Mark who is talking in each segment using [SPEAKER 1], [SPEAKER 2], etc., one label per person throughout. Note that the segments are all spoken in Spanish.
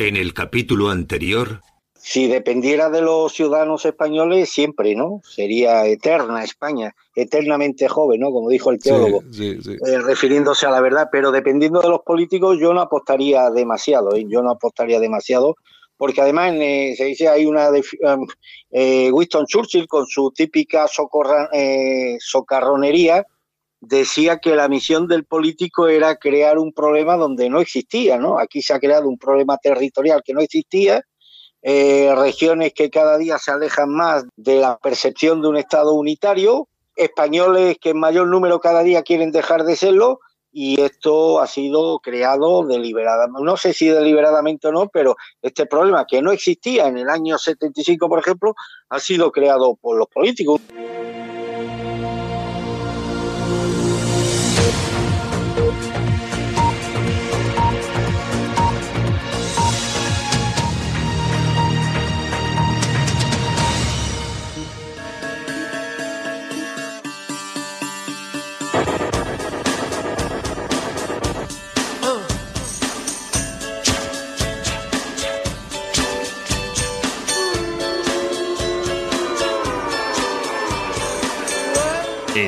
[SPEAKER 1] En el capítulo anterior...
[SPEAKER 2] Si dependiera de los ciudadanos españoles, siempre, ¿no? Sería eterna España, eternamente joven, ¿no? Como dijo el teólogo, eh, refiriéndose a la verdad. Pero dependiendo de los políticos, yo no apostaría demasiado, ¿eh? yo no apostaría demasiado, porque además eh, se dice hay una um, Winston Churchill con su típica socarronería decía que la misión del político era crear un problema donde no existía, ¿no? Aquí se ha creado un problema territorial que no existía, eh, regiones que cada día se alejan más de la percepción de un Estado unitario, españoles que en mayor número cada día quieren dejar de serlo, y esto ha sido creado deliberadamente, no sé si deliberadamente o no, pero este problema que no existía en el año 75, por ejemplo, ha sido creado por los políticos.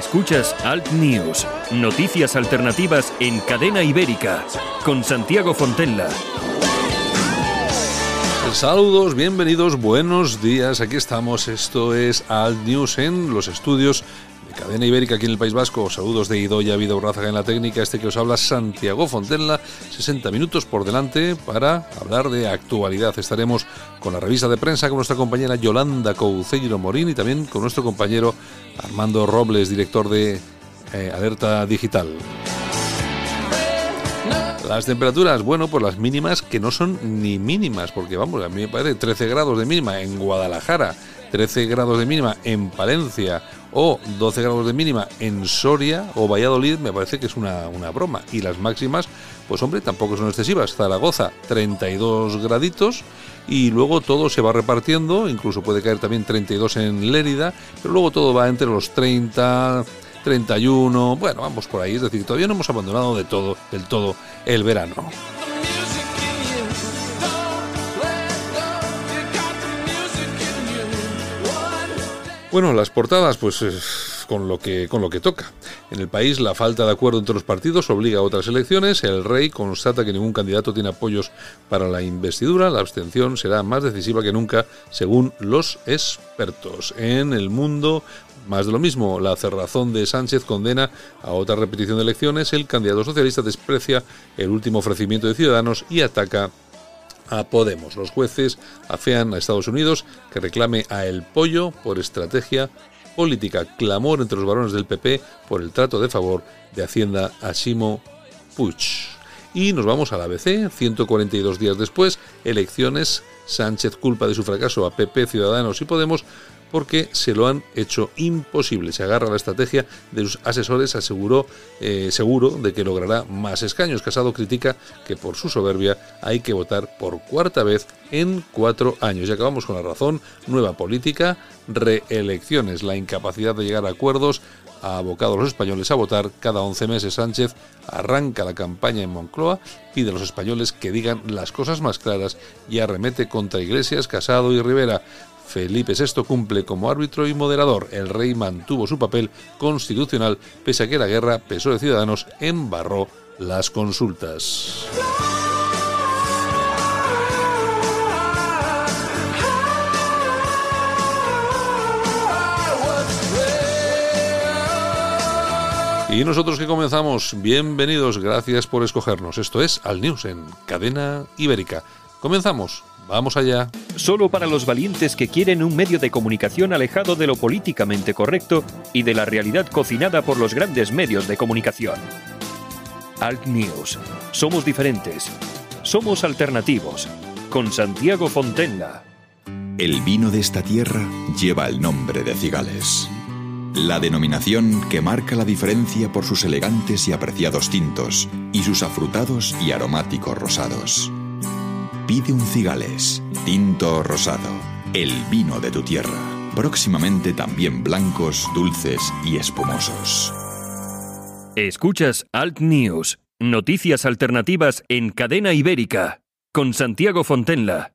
[SPEAKER 3] Escuchas Alt News, noticias alternativas en cadena ibérica, con Santiago Fontella.
[SPEAKER 4] Saludos, bienvenidos, buenos días. Aquí estamos. Esto es Alt News en los estudios Cadena Ibérica aquí en el País Vasco. Saludos de Idoya Vida Urrázaga en la técnica. Este que os habla Santiago Fontenla. 60 minutos por delante para hablar de actualidad. Estaremos con la revista de prensa con nuestra compañera Yolanda Couceiro Morín y también con nuestro compañero Armando Robles, director de eh, Alerta Digital. Las temperaturas, bueno, pues las mínimas que no son ni mínimas, porque vamos, a mí me parece 13 grados de mínima en Guadalajara, 13 grados de mínima en Palencia o 12 grados de mínima en Soria o Valladolid, me parece que es una, una broma. Y las máximas, pues hombre, tampoco son excesivas. Zaragoza, 32 graditos y luego todo se va repartiendo, incluso puede caer también 32 en Lérida, pero luego todo va entre los 30, 31, bueno, vamos por ahí, es decir, todavía no hemos abandonado de todo, del todo el verano. Bueno, las portadas, pues con lo que con lo que toca. En el país, la falta de acuerdo entre los partidos obliga a otras elecciones. El rey constata que ningún candidato tiene apoyos para la investidura. La abstención será más decisiva que nunca, según los expertos. En el mundo, más de lo mismo. La cerrazón de Sánchez condena a otra repetición de elecciones. El candidato socialista desprecia el último ofrecimiento de Ciudadanos y ataca a Podemos. Los jueces afean a Estados Unidos que reclame a El Pollo por estrategia política. Clamor entre los varones del PP por el trato de favor de Hacienda a Simo Puig. Y nos vamos a la ABC, 142 días después, elecciones, Sánchez culpa de su fracaso a PP, Ciudadanos y Podemos porque se lo han hecho imposible. Se agarra la estrategia de sus asesores, aseguró eh, seguro de que logrará más escaños. Casado critica que por su soberbia hay que votar por cuarta vez en cuatro años. Y acabamos con la razón, nueva política, reelecciones, la incapacidad de llegar a acuerdos ha abocado a los españoles a votar. Cada 11 meses Sánchez arranca la campaña en Moncloa, pide a los españoles que digan las cosas más claras y arremete contra Iglesias, Casado y Rivera. Felipe VI cumple como árbitro y moderador. El rey mantuvo su papel constitucional pese a que la guerra, peso de Ciudadanos, embarró las consultas. Y nosotros que comenzamos, bienvenidos, gracias por escogernos. Esto es Al News en Cadena Ibérica. Comenzamos. Vamos allá.
[SPEAKER 3] Solo para los valientes que quieren un medio de comunicación alejado de lo políticamente correcto y de la realidad cocinada por los grandes medios de comunicación. Alt News. Somos diferentes. Somos alternativos. Con Santiago Fontenla.
[SPEAKER 5] El vino de esta tierra lleva el nombre de Cigales la denominación que marca la diferencia por sus elegantes y apreciados tintos y sus afrutados y aromáticos rosados. Pide un cigales, tinto rosado, el vino de tu tierra, próximamente también blancos, dulces y espumosos.
[SPEAKER 3] Escuchas Alt News, noticias alternativas en cadena ibérica. con Santiago Fontenla.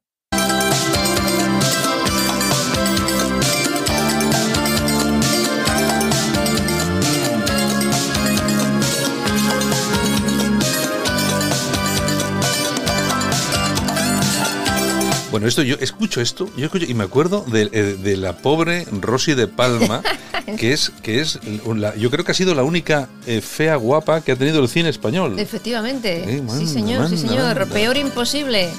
[SPEAKER 4] Bueno, esto yo escucho esto, yo escucho y me acuerdo de, eh, de la pobre Rosy de Palma, que es que es la- yo creo que ha sido la única eh, fea guapa que ha tenido el cine español.
[SPEAKER 6] Efectivamente.
[SPEAKER 4] Eh, manda,
[SPEAKER 6] sí, señor, sí, señor.
[SPEAKER 4] manda.
[SPEAKER 6] Peor imposible.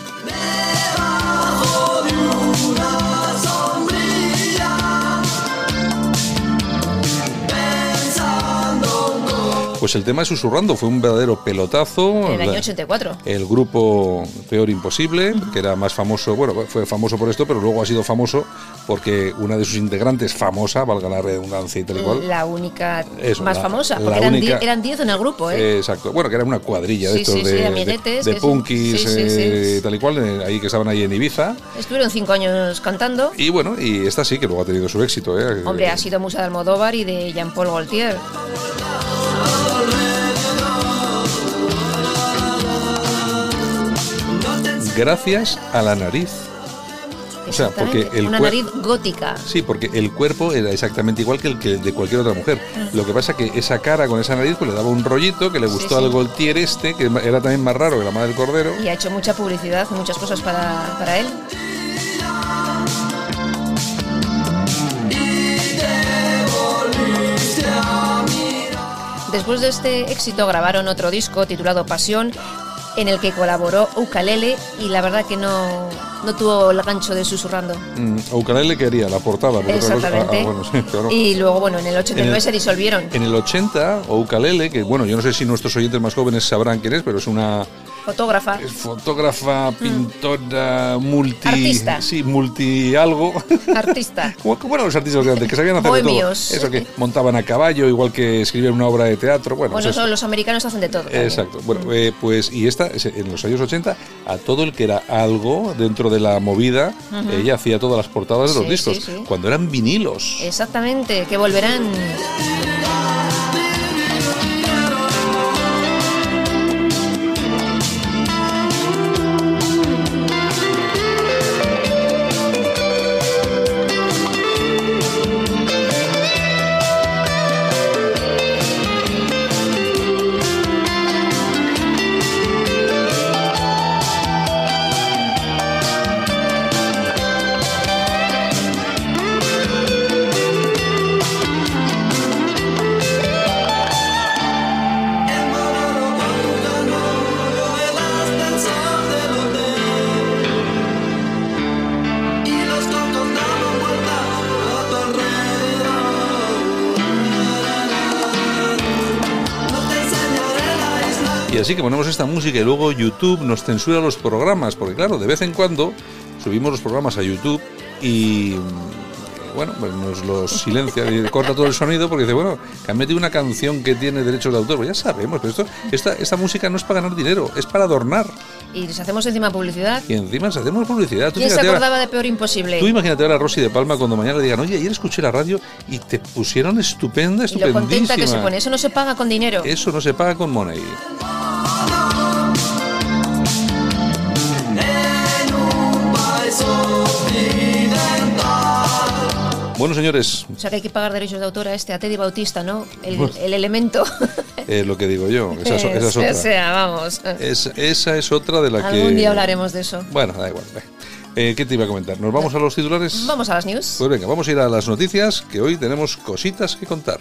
[SPEAKER 4] Pues el tema de Susurrando fue un verdadero pelotazo.
[SPEAKER 6] En el año
[SPEAKER 4] La-
[SPEAKER 6] 84.
[SPEAKER 4] El grupo Peor Imposible, que era más famoso, bueno, fue famoso por esto, pero luego ha sido famoso porque una de sus integrantes, famosa, valga la redundancia y tal y cual.
[SPEAKER 6] La única
[SPEAKER 4] Eso,
[SPEAKER 6] más
[SPEAKER 4] la-
[SPEAKER 6] famosa. Porque eran
[SPEAKER 4] única-
[SPEAKER 6] eran 10 en el grupo, ¿eh?
[SPEAKER 4] Eh, exacto. Bueno, que era una cuadrilla de
[SPEAKER 6] Sí,
[SPEAKER 4] estos
[SPEAKER 6] sí, sí,
[SPEAKER 4] de,
[SPEAKER 6] de
[SPEAKER 4] punkis, eh, tal y cual, ahí que estaban ahí en Ibiza.
[SPEAKER 6] Estuvieron 5 años cantando.
[SPEAKER 4] Y bueno, y esta sí que luego ha tenido su éxito. ¿eh?
[SPEAKER 6] Hombre, ha sido musa de Almodóvar y de Jean-Paul Gaultier.
[SPEAKER 4] Gracias a la nariz. O sea, porque el
[SPEAKER 6] Una nariz gótica.
[SPEAKER 4] Sí, porque el cuerpo era exactamente igual que el que de cualquier otra mujer. Lo que pasa que esa cara con esa nariz pues le daba un rollito que le gustó
[SPEAKER 6] sí.
[SPEAKER 4] al Goltier este, que era también más raro que la madre del cordero.
[SPEAKER 6] Y ha hecho mucha publicidad, muchas cosas para, para él. Después de este éxito grabaron otro disco titulado Pasión, en el que colaboró Ukalele y la verdad que no, no tuvo el gancho de susurrando.
[SPEAKER 4] Mm, Ukulele que haría la portada. cosa- ah,
[SPEAKER 6] Exactamente.
[SPEAKER 4] ah, bueno, sí, claro.
[SPEAKER 6] Y luego, bueno, en el 89
[SPEAKER 4] En el-
[SPEAKER 6] se disolvieron.
[SPEAKER 4] En el 80, o Ukulele, que bueno, yo no sé si nuestros oyentes más jóvenes sabrán quién es, pero es una
[SPEAKER 6] Fotógrafa.
[SPEAKER 4] es fotógrafa, pintora, multi.
[SPEAKER 6] Artista.
[SPEAKER 4] Sí, multi algo.
[SPEAKER 6] Artista.
[SPEAKER 4] Como, como eran los artistas de antes, que sabían hacer de
[SPEAKER 6] Bohemios.
[SPEAKER 4] todo. Eso que montaban a caballo, igual que escribían una obra de teatro. Bueno,
[SPEAKER 6] Bueno,
[SPEAKER 4] pues eso.
[SPEAKER 6] los americanos hacen de todo. también.
[SPEAKER 4] Exacto. Bueno, eh, pues y esta, es- en los años 80, a todo el que era algo dentro de la movida, ella hacía todas las portadas de los
[SPEAKER 6] Sí,
[SPEAKER 4] discos,
[SPEAKER 6] sí, sí.
[SPEAKER 4] cuando eran vinilos.
[SPEAKER 6] Exactamente, que volverán.
[SPEAKER 4] Y así que ponemos esta música y luego YouTube nos censura los programas, porque claro, de vez en cuando subimos los programas a YouTube y bueno, pues nos los silencia y corta todo el sonido porque dice, bueno, que han metido una canción que tiene derechos de autor. Pues ya sabemos, pero esto, esta, esta música no es para ganar dinero, es para adornar.
[SPEAKER 6] Y les hacemos encima publicidad.
[SPEAKER 4] Y encima hacemos publicidad. Tú
[SPEAKER 6] ¿Quién se
[SPEAKER 4] ahora-
[SPEAKER 6] acordaba de Peor Imposible?
[SPEAKER 4] Tú imagínate ahora a Rosy de Palma cuando mañana le digan, oye, ayer escuché la radio y te pusieron estupenda,
[SPEAKER 6] y lo contenta que se
[SPEAKER 4] estupendísima.
[SPEAKER 6] pone. Eso no se paga con dinero.
[SPEAKER 4] Eso no se paga con money. Bueno, señores,
[SPEAKER 6] O sea que hay que pagar derechos de autor a este, a Teddy Bautista, ¿no? El, el elemento.
[SPEAKER 4] es lo que digo yo. Esa es, esa es
[SPEAKER 6] O
[SPEAKER 4] otra.
[SPEAKER 6] sea, vamos.
[SPEAKER 4] Es- esa es otra de la que.
[SPEAKER 6] Algún día hablaremos de eso.
[SPEAKER 4] Bueno, da igual. Eh, ¿Qué te iba a comentar? ¿Nos vamos a los titulares?
[SPEAKER 6] Vamos a las news.
[SPEAKER 4] Pues venga, vamos a ir a las noticias, que hoy tenemos cositas que contar.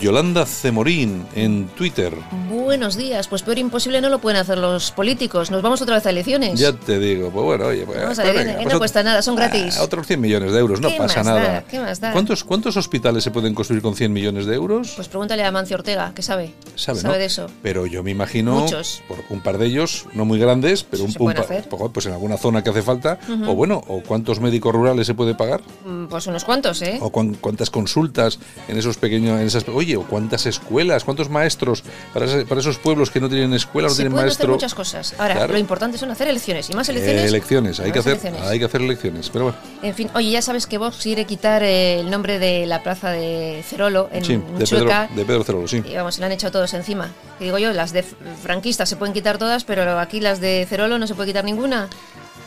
[SPEAKER 4] Yolanda Cemorín en Twitter.
[SPEAKER 6] Buenos días. Pues peor imposible no lo pueden hacer los políticos. Nos vamos otra vez a elecciones.
[SPEAKER 4] Ya te digo, pues bueno, oye, pues,
[SPEAKER 6] Vamos a
[SPEAKER 4] pues
[SPEAKER 6] ver,
[SPEAKER 4] venga,
[SPEAKER 6] no
[SPEAKER 4] pues ot-
[SPEAKER 6] cuesta nada, son gratis.
[SPEAKER 4] Ah, otros 100 millones de euros, no
[SPEAKER 6] ¿Qué
[SPEAKER 4] pasa
[SPEAKER 6] más
[SPEAKER 4] nada.
[SPEAKER 6] da? ¿Qué más da?
[SPEAKER 4] ¿Cuántos, ¿Cuántos hospitales se pueden construir con 100 millones de euros?
[SPEAKER 6] Pues pregúntale a Mancio Ortega, que sabe.
[SPEAKER 4] Sabe, ¿no?
[SPEAKER 6] de eso.
[SPEAKER 4] Pero yo me imagino
[SPEAKER 6] Muchos.
[SPEAKER 4] por un par de ellos, no muy grandes, pero un, un par- pues, pues en alguna zona que hace falta, o bueno, o cuántos médicos rurales se puede pagar,
[SPEAKER 6] Mm, Pues unos cuantos, ¿eh?
[SPEAKER 4] o cuán- cuántas consultas en esos pequeños, en esas, oye, o cuántas escuelas, cuántos maestros para, ese- para esos pueblos que no tienen escuela, no
[SPEAKER 6] Se
[SPEAKER 4] tienen
[SPEAKER 6] pueden hacer
[SPEAKER 4] maestro.
[SPEAKER 6] muchas cosas. Ahora,
[SPEAKER 4] Claro.
[SPEAKER 6] lo importante son hacer elecciones. Y más
[SPEAKER 4] Eh,
[SPEAKER 6] elecciones.
[SPEAKER 4] elecciones, hay que hacer,
[SPEAKER 6] elecciones.
[SPEAKER 4] hay que hacer elecciones. Pero bueno,
[SPEAKER 6] En fin, oye, ya sabes que Vox quiere quitar eh, el nombre de la plaza de Cerolo en
[SPEAKER 4] sí, de Pedro, de Pedro Cerolo, sí.
[SPEAKER 6] Y vamos, se le han echado todos encima. Que digo yo, las de franquistas se pueden quitar todas, pero aquí las de Cerolo no se puede quitar ninguna.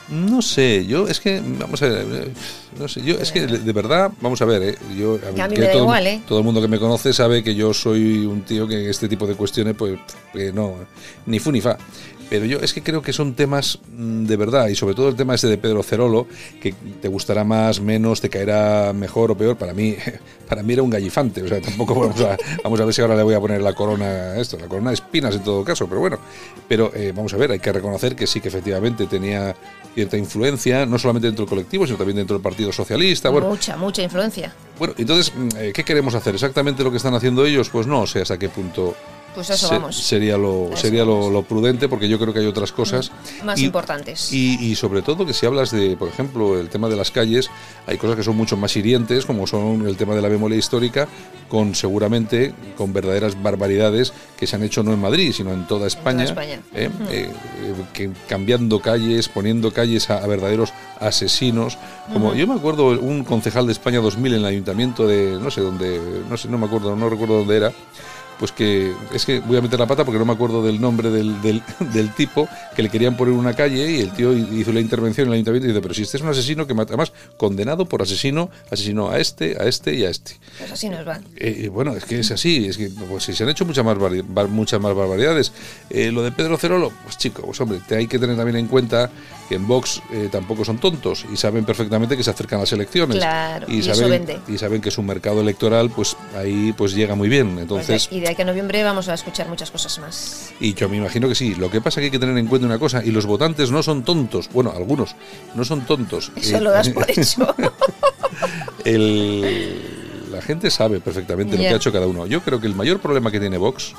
[SPEAKER 4] No sé, yo es que, vamos a ver, eh, no sé, yo es que de, verdad, vamos a ver, eh, yo,
[SPEAKER 6] a mí
[SPEAKER 4] que
[SPEAKER 6] me da
[SPEAKER 4] todo,
[SPEAKER 6] igual, ¿eh?
[SPEAKER 4] todo el mundo que me conoce sabe que yo soy un tío que en este tipo de cuestiones, pues, que no, ni fu ni fa. Pero yo es que creo que son temas mm, de verdad, y sobre todo el tema ese de Pedro Cerolo, que te gustará más, menos, te caerá mejor o peor. Para mí, para mí era un gallifante, o sea, tampoco vamos a, vamos a ver si ahora le voy a poner la corona a esto, la corona de espinas en todo caso, pero bueno. Pero eh, vamos a ver, hay que reconocer que sí que efectivamente tenía cierta influencia, no solamente dentro del colectivo, sino también dentro del Partido Socialista. Bueno,
[SPEAKER 6] mucha, mucha influencia.
[SPEAKER 4] bueno, entonces, mm, eh, ¿qué queremos hacer? ¿Exactamente lo que están haciendo ellos? Pues no sé hasta qué punto
[SPEAKER 6] Pues eso
[SPEAKER 4] se-
[SPEAKER 6] vamos.
[SPEAKER 4] sería, lo,
[SPEAKER 6] eso
[SPEAKER 4] sería lo, prudente, porque yo creo que hay otras cosas.
[SPEAKER 6] Más
[SPEAKER 4] Y-
[SPEAKER 6] importantes.
[SPEAKER 4] Y, y sobre todo que si hablas de, por ejemplo, el tema de las calles, hay cosas que son mucho más hirientes, como son el tema de la memoria histórica, con seguramente con verdaderas barbaridades que se han hecho no en Madrid, sino en toda España,
[SPEAKER 6] España.
[SPEAKER 4] ¿eh? Eh, eh, que cambiando calles, poniendo calles a, a verdaderos asesinos. Como yo me acuerdo un concejal de España 2000 en el ayuntamiento de no sé dónde, no sé, no me acuerdo, no recuerdo dónde era pues que es que voy a meter la pata porque no me acuerdo del nombre del, del, del tipo que le querían poner una calle y el tío hizo la intervención en el ayuntamiento y dice, pero si este es un asesino que mata, además condenado por asesino, asesinó a este, a este y a este.
[SPEAKER 6] Pues así nos van.
[SPEAKER 4] Eh, bueno, es que es así, es que pues, se han hecho muchas más, muchas más barbaridades. Eh, lo de Pedro Cerolo, pues chico, pues hombre, te hay que tener también en cuenta que en Vox eh, tampoco son tontos y saben perfectamente que se acercan las elecciones.
[SPEAKER 6] Claro, y eso
[SPEAKER 4] saben,
[SPEAKER 6] vende.
[SPEAKER 4] y saben que su mercado electoral, pues ahí pues llega muy bien. Entonces,
[SPEAKER 6] y de aquí a noviembre vamos a escuchar muchas cosas más.
[SPEAKER 4] y yo me imagino que sí. Lo que pasa es que hay que tener en cuenta una cosa, y los votantes no son tontos. Bueno, algunos no son tontos.
[SPEAKER 6] Eso
[SPEAKER 4] Eh,
[SPEAKER 6] lo das por hecho.
[SPEAKER 4] el- la gente sabe perfectamente lo que ha hecho cada uno. Yo creo que el mayor problema que tiene Vox,